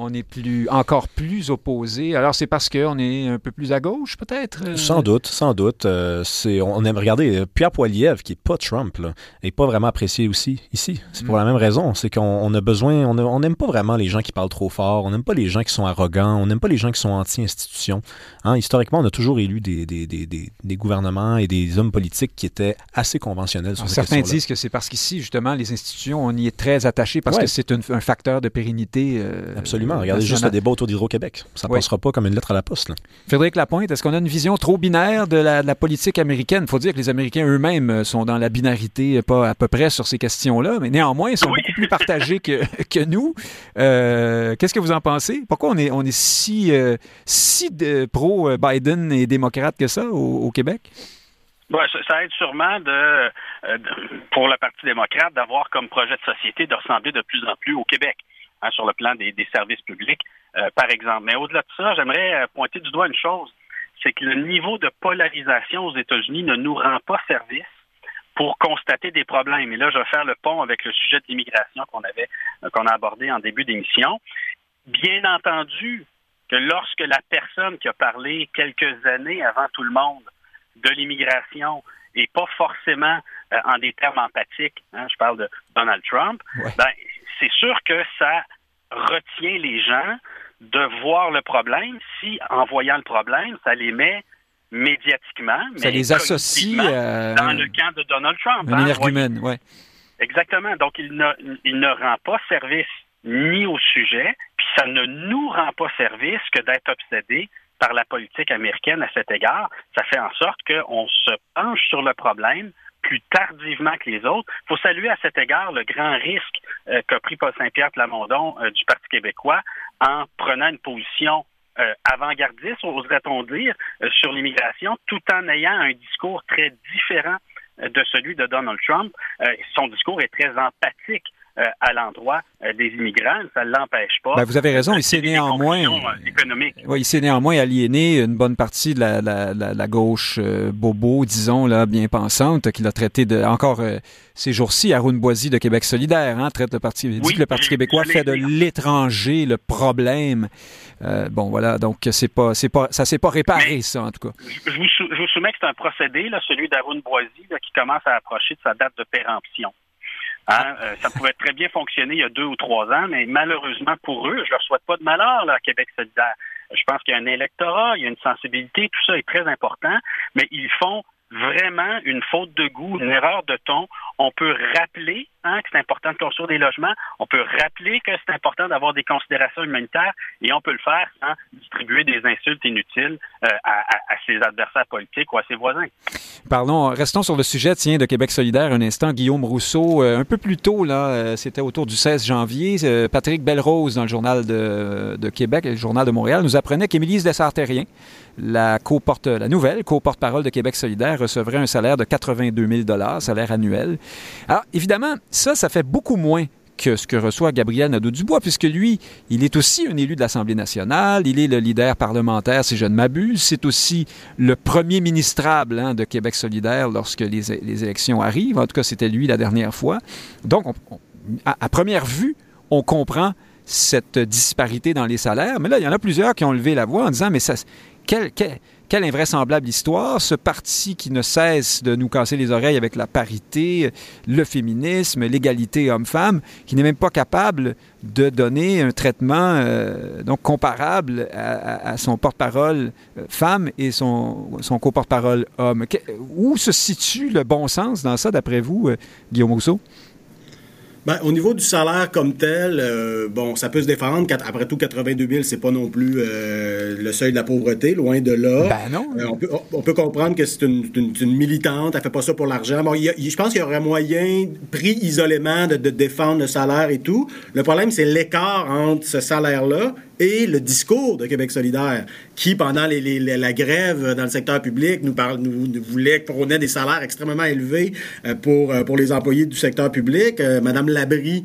Speaker 1: on est plus, encore plus opposé. Alors, c'est parce qu'on est un peu plus à gauche, peut-être? Euh?
Speaker 2: Sans doute, sans doute. Euh, c'est, on aime regarder Pierre Poilievre, qui n'est pas Trump, n'est pas vraiment apprécié aussi ici. C'est pour mm. la même raison. C'est qu'on a besoin, on n'aime pas vraiment les gens qui parlent trop fort, on n'aime pas les gens qui sont arrogants, on n'aime pas les gens qui sont anti-institutions. Hein, historiquement, on a toujours élu des, des, des, des, gouvernements et des hommes politiques qui étaient assez conventionnels sur
Speaker 1: Certains disent que c'est parce qu'ici, justement, les institutions, on y est très attaché parce que c'est un, facteur de pérennité.
Speaker 2: Absolument. Regardez juste le débat autour d'Hydro-Québec. Ça ne passera pas comme une lettre à la poste.
Speaker 1: Frédéric Lapointe, est-ce qu'on a une vision trop binaire de la, politique américaine? Il faut dire que les Américains eux-mêmes euh, sont dans la binarité, euh, pas à peu près sur ces questions-là, mais néanmoins, ils sont beaucoup plus partagés que, que nous. Euh, qu'est-ce que vous en pensez? Pourquoi on est, on est si, si pro-Biden et démocrate que ça au, Québec?
Speaker 3: ça, aide sûrement de, pour le Parti démocrate d'avoir comme projet de société de ressembler de plus en plus au Québec. Hein, sur le plan des, services publics, euh, par exemple. Mais au-delà de ça, j'aimerais euh, pointer du doigt une chose, c'est que le niveau de polarisation aux États-Unis ne nous rend pas service pour constater des problèmes. Et là, je vais faire le pont avec le sujet de l'immigration qu'on avait, euh, qu'on a abordé en début d'émission. Bien entendu que lorsque la personne qui a parlé quelques années avant tout le monde de l'immigration et pas forcément en des termes empathiques, hein, je parle de Donald Trump, ben, c'est sûr que ça retient les gens de voir le problème si, en voyant le problème, ça les met médiatiquement,
Speaker 1: ça les associe
Speaker 3: dans le camp de Donald Trump.
Speaker 1: Un hein, ouais.
Speaker 3: Exactement. Donc, il ne, il ne rend pas service ni au sujet, puis ça ne nous rend pas service que d'être obsédé par la politique américaine à cet égard. Ça fait en sorte qu'on se penche sur le problème plus tardivement que les autres. Il faut saluer à cet égard le grand risque euh, qu'a pris Paul Saint-Pierre Plamondon euh, du Parti québécois en prenant une position euh, avant-gardiste, oserait-on dire, sur l'immigration, tout en ayant un discours très différent de celui de Donald Trump. son discours est très empathique à l'endroit euh, des immigrants. Ça ne l'empêche pas.
Speaker 1: Ben, vous avez raison. Il s'est néanmoins.
Speaker 3: Euh,
Speaker 1: oui, il s'est néanmoins aliéné une bonne partie de la, la, la, gauche bobo, disons, là, bien pensante, qu'il a traité de. Encore ces jours-ci, Arun Boisy de Québec solidaire, hein, traite le Parti. dit que le Parti québécois fait de l'étranger le problème. bon, voilà. Donc, c'est pas, c'est pas, ça s'est pas réparé, ça, en tout cas.
Speaker 3: Je vous, je vous soumets que c'est un procédé, là, celui d'Arun Boisy, qui commence à approcher de sa date de péremption. Hein, euh, ça pouvait très bien fonctionner il y a deux ou trois ans, mais malheureusement pour eux, je leur souhaite pas de malheur là, à Québec solidaire. Je pense qu'il y a un électorat, il y a une sensibilité, tout ça est très important, mais ils font vraiment une faute de goût, une erreur de ton. On peut rappeler hein, que c'est important de construire des logements. On peut rappeler que c'est important d'avoir des considérations humanitaires et on peut le faire sans distribuer des insultes inutiles euh, à, ses adversaires politiques ou à ses voisins.
Speaker 1: Parlons, restons sur le sujet, tiens, de Québec solidaire un instant. Guillaume Rousseau, euh, un peu plus tôt, là, euh, c'était autour du 16 janvier, Patrick Belrose, dans le Journal de, de Québec le Journal de Montréal, nous apprenait qu'Émilie Dessartérien, la, co-porte, la nouvelle co-porte-parole de Québec solidaire recevrait un salaire de 82 000 salaire annuel. Alors, évidemment, ça, ça fait beaucoup moins que ce que reçoit Gabriel Nadeau-Dubois, puisque lui, il est aussi un élu de l'Assemblée nationale, il est le leader parlementaire, si je ne m'abuse, c'est aussi le premier ministrable hein, de Québec solidaire lorsque les, élections arrivent. En tout cas, c'était lui la dernière fois. Donc, à, première vue, on comprend cette disparité dans les salaires, mais là, il y en a plusieurs qui ont levé la voix en disant, mais ça, quelle, invraisemblable histoire, ce parti qui ne cesse de nous casser les oreilles avec la parité, le féminisme, l'égalité homme-femme, qui n'est même pas capable de donner un traitement euh, donc comparable à, son porte-parole euh, femme et son, son co-porte-parole homme. où se situe le bon sens dans ça, d'après vous, euh, Guillaume Rousseau?
Speaker 4: Ben, au niveau du salaire comme tel, euh, bon, ça peut se défendre. Après tout, 82 000, c'est pas non plus euh, le seuil de la pauvreté, loin de là.
Speaker 1: Ben non.
Speaker 4: Euh, on, peut, comprendre que c'est une, militante, elle fait pas ça pour l'argent. Bon, je pense qu'il y aurait moyen, pris isolément, de, de, défendre le salaire et tout. Le problème, c'est l'écart entre ce salaire-là et le discours de Québec solidaire, qui, pendant les, la grève dans le secteur public, nous, parle, nous, nous voulait prôner des salaires extrêmement élevés euh, pour, euh, pour les employés du secteur public. Euh, Madame Labrie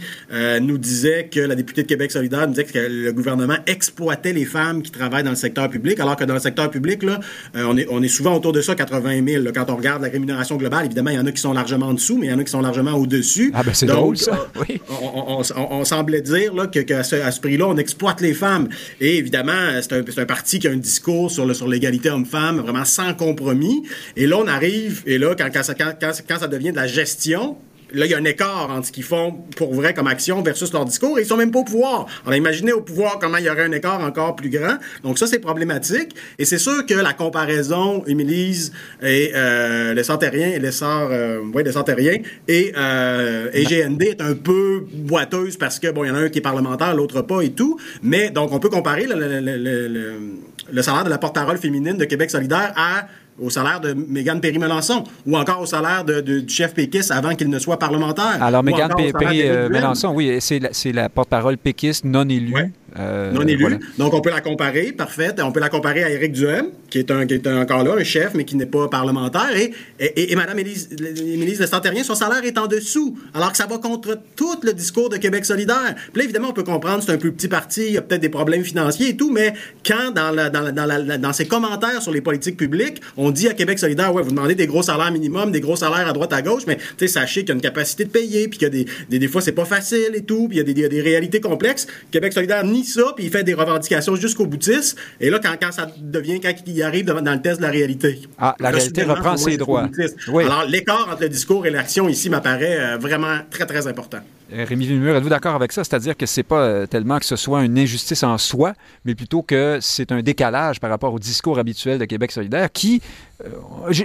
Speaker 4: nous disait que la députée de Québec solidaire nous disait que le gouvernement exploitait les femmes qui travaillent dans le secteur public, alors que dans le secteur public, là, on, est, on est souvent autour de ça, 80 000. Quand on regarde la rémunération globale, évidemment, il y en a qui sont largement en dessous, mais il y en a qui sont largement au-dessus.
Speaker 1: Ah ben c'est drôle, ça.
Speaker 4: Oui. On, on, semblait dire là, que, à ce, ce prix-là, on exploite les femmes. Et évidemment, c'est un, un, parti qui a un discours sur, l'égalité homme-femme vraiment sans compromis. Et là, on arrive, et là, quand, quand, quand ça devient de la gestion, là, il y a un écart entre ce qu'ils font pour vrai comme action versus leur discours et ils sont même pas au pouvoir. On a imaginé au pouvoir comment il y aurait un écart encore plus grand. Donc ça, c'est problématique. Et c'est sûr que la comparaison, Émilise et euh, les Santériens, les Sarts, euh, les Santériens et, euh, et GND est un peu boiteuse parce que, bon, il y en a un qui est parlementaire, l'autre pas et tout. Mais donc, on peut comparer le, le salaire de la porte-parole féminine de Québec solidaire à au salaire de Mégane Perry-Melançon ou encore au salaire de, du chef péquiste avant qu'il ne soit parlementaire.
Speaker 1: Alors, Mégane Perry-Melançon, oui, c'est la, la porte-parole péquiste non élue.
Speaker 4: Euh, non élu. Donc, on peut la comparer, parfait. On peut la comparer à Éric Duhem, qui est, un, qui est encore là, un chef, mais qui n'est pas parlementaire. Et, et, et Mme Élise, Élise de Santérien, son salaire est en dessous, alors que ça va contre tout le discours de Québec solidaire. Puis là, évidemment, on peut comprendre, c'est un plus petit parti, il y a peut-être des problèmes financiers et tout, mais quand, dans, la, dans, la, dans, ses commentaires sur les politiques publiques, on dit à Québec solidaire, ouais, vous demandez des gros salaires minimum, des gros salaires à droite, à gauche, mais sachez qu'il y a une capacité de payer, puis qu'il y a des, des, des fois, c'est pas facile et tout, puis il y a des, des, réalités complexes. Québec solidaire ni ça, puis il fait des revendications jusqu'au boutiste. Et là, quand, quand ça devient, quand il arrive dans le test de la réalité.
Speaker 1: Ah, la réalité reprend ses droits.
Speaker 4: Oui. Alors, l'écart entre le discours et l'action ici m'apparaît euh, vraiment très, très important.
Speaker 1: Euh, Rémi Villemur, êtes-vous d'accord avec ça? C'est-à-dire que c'est pas euh, tellement que ce soit une injustice en soi, mais plutôt que c'est un décalage par rapport au discours habituel de Québec solidaire qui,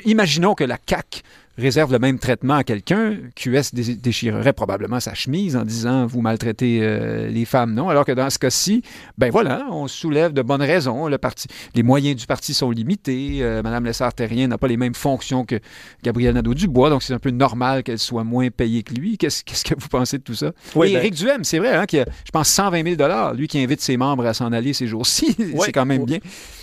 Speaker 1: imaginons que la CAQ réserve le même traitement à quelqu'un, QS déchirerait probablement sa chemise en disant vous maltraitez euh, les femmes, non? Alors que dans ce cas-ci, ben voilà, on soulève de bonnes raisons. Le parti, les moyens du parti sont limités. Euh, Madame Lessard-Terrien n'a pas les mêmes fonctions que Gabriel Nadeau-Dubois, donc c'est un peu normal qu'elle soit moins payée que lui. Qu'est-ce, que vous pensez de tout ça? Oui, Et ben Éric Duhem, c'est vrai, hein, qui a, je pense, 120 000 lui qui invite ses membres à s'en aller ces jours-ci. c'est quand même bien.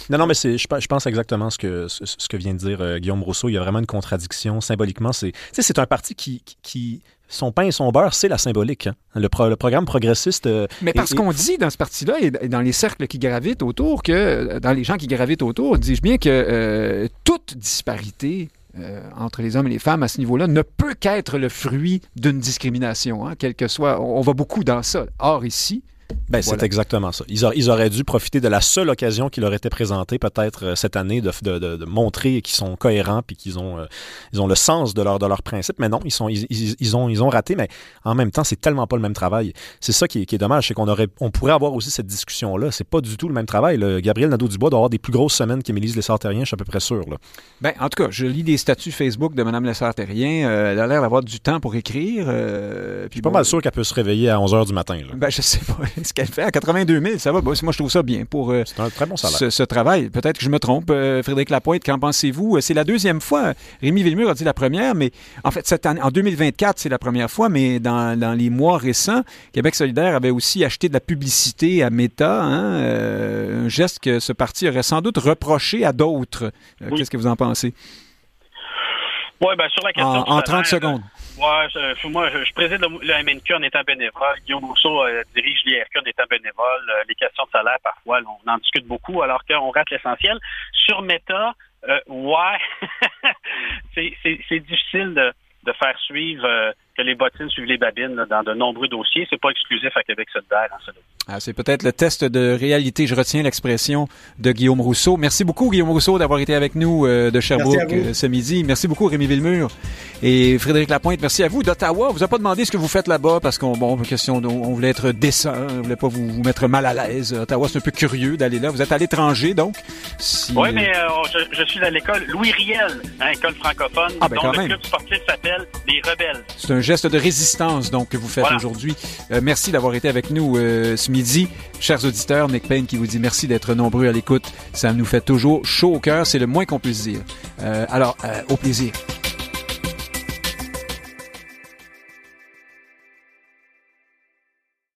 Speaker 2: Non, non, mais c'est, je, pense exactement ce que, ce, que vient de dire euh, Guillaume Rousseau. Il y a vraiment une contradiction. Symboliquement, c'est, c'est un parti qui, qui, son pain et son beurre, c'est la symbolique. Hein. Le, programme progressiste. Euh,
Speaker 1: mais parce qu'on dit dans ce parti-là et dans les cercles qui gravitent autour, que euh, dans les gens qui gravitent autour, dis-je bien que toute disparité entre les hommes et les femmes à ce niveau-là ne peut qu'être le fruit d'une discrimination, hein, quel que soit. On, on va beaucoup dans ça. Or, ici,
Speaker 2: ben, c'est exactement ça. Ils, ils, auraient dû profiter de la seule occasion qui leur était présentée peut-être euh, cette année de, de, de, montrer qu'ils sont cohérents puis qu'ils ont, euh, ils ont le sens de leur, de leur principe. Mais non, ils, sont, ils, ils, ont, ils ont raté, mais en même temps, c'est tellement pas le même travail. C'est ça qui est, qui est dommage, c'est qu'on aurait, on pourrait avoir aussi cette discussion-là. C'est pas du tout le même travail. Gabriel Nadeau-Dubois doit avoir des plus grosses semaines qu'Émilise Lessard-Terrien, je suis à peu près sûr. Là.
Speaker 1: Ben, en tout cas, je lis des statuts Facebook de Mme Lessard-Terrien. Euh, elle a l'air d'avoir du temps pour écrire.
Speaker 2: je suis pas mal sûr qu'elle peut se réveiller à 11 h du matin. Là.
Speaker 1: Ben, je sais pas ce qu'elle fait à 82 000, ça va. moi, je trouve ça bien pour
Speaker 2: euh, un très bon
Speaker 1: ce, ce, travail. Peut-être que je me trompe. Euh, Frédéric Lapointe, qu'en pensez-vous? C'est la deuxième fois. Rémi Villemur a dit la première, mais en fait, cette année, en 2024, c'est la première fois, mais dans, dans, les mois récents, Québec solidaire avait aussi acheté de la publicité à Meta, hein, euh, un geste que ce parti aurait sans doute reproché à d'autres. Qu'est-ce que vous en pensez?
Speaker 3: Oui, bien, sur la question.
Speaker 1: En, en 30 secondes.
Speaker 3: Ouais, je, moi, je, préside le, le, MNQ en étant bénévole. Guillaume Rousseau euh, dirige l'IRQ en étant bénévole. Euh, les questions de salaire, parfois, on en discute beaucoup alors qu'on rate l'essentiel. Sur Meta, euh, ouais, c'est difficile de, de, faire suivre que les bottines suivent les babines dans de nombreux dossiers. C'est pas exclusif à Québec solidaire en cela.
Speaker 1: Ah, c'est peut-être le test de réalité. Je retiens l'expression de Guillaume Rousseau. Merci beaucoup, Guillaume Rousseau, d'avoir été avec nous euh, de Sherbrooke euh, ce midi. Merci beaucoup, Rémi Villemur. Et Frédéric Lapointe, merci à vous. D'Ottawa, on vous a pas demandé ce que vous faites là-bas parce qu'on bon, question, on voulait être décent, on voulait pas vous, mettre mal à l'aise. Ottawa, c'est un peu curieux d'aller là. Vous êtes à l'étranger, donc.
Speaker 3: oui, mais euh, je, suis à l'école Louis Riel, hein, école francophone, ah, ben, dont le club sportif s'appelle Les Rebelles.
Speaker 1: C'est un geste de résistance donc que vous faites aujourd'hui. Euh, merci d'avoir été avec nous euh, ce midi. Chers auditeurs, Nick Payne qui vous dit merci d'être nombreux à l'écoute. Ça nous fait toujours chaud au cœur, c'est le moins qu'on puisse dire. Euh, alors, au plaisir.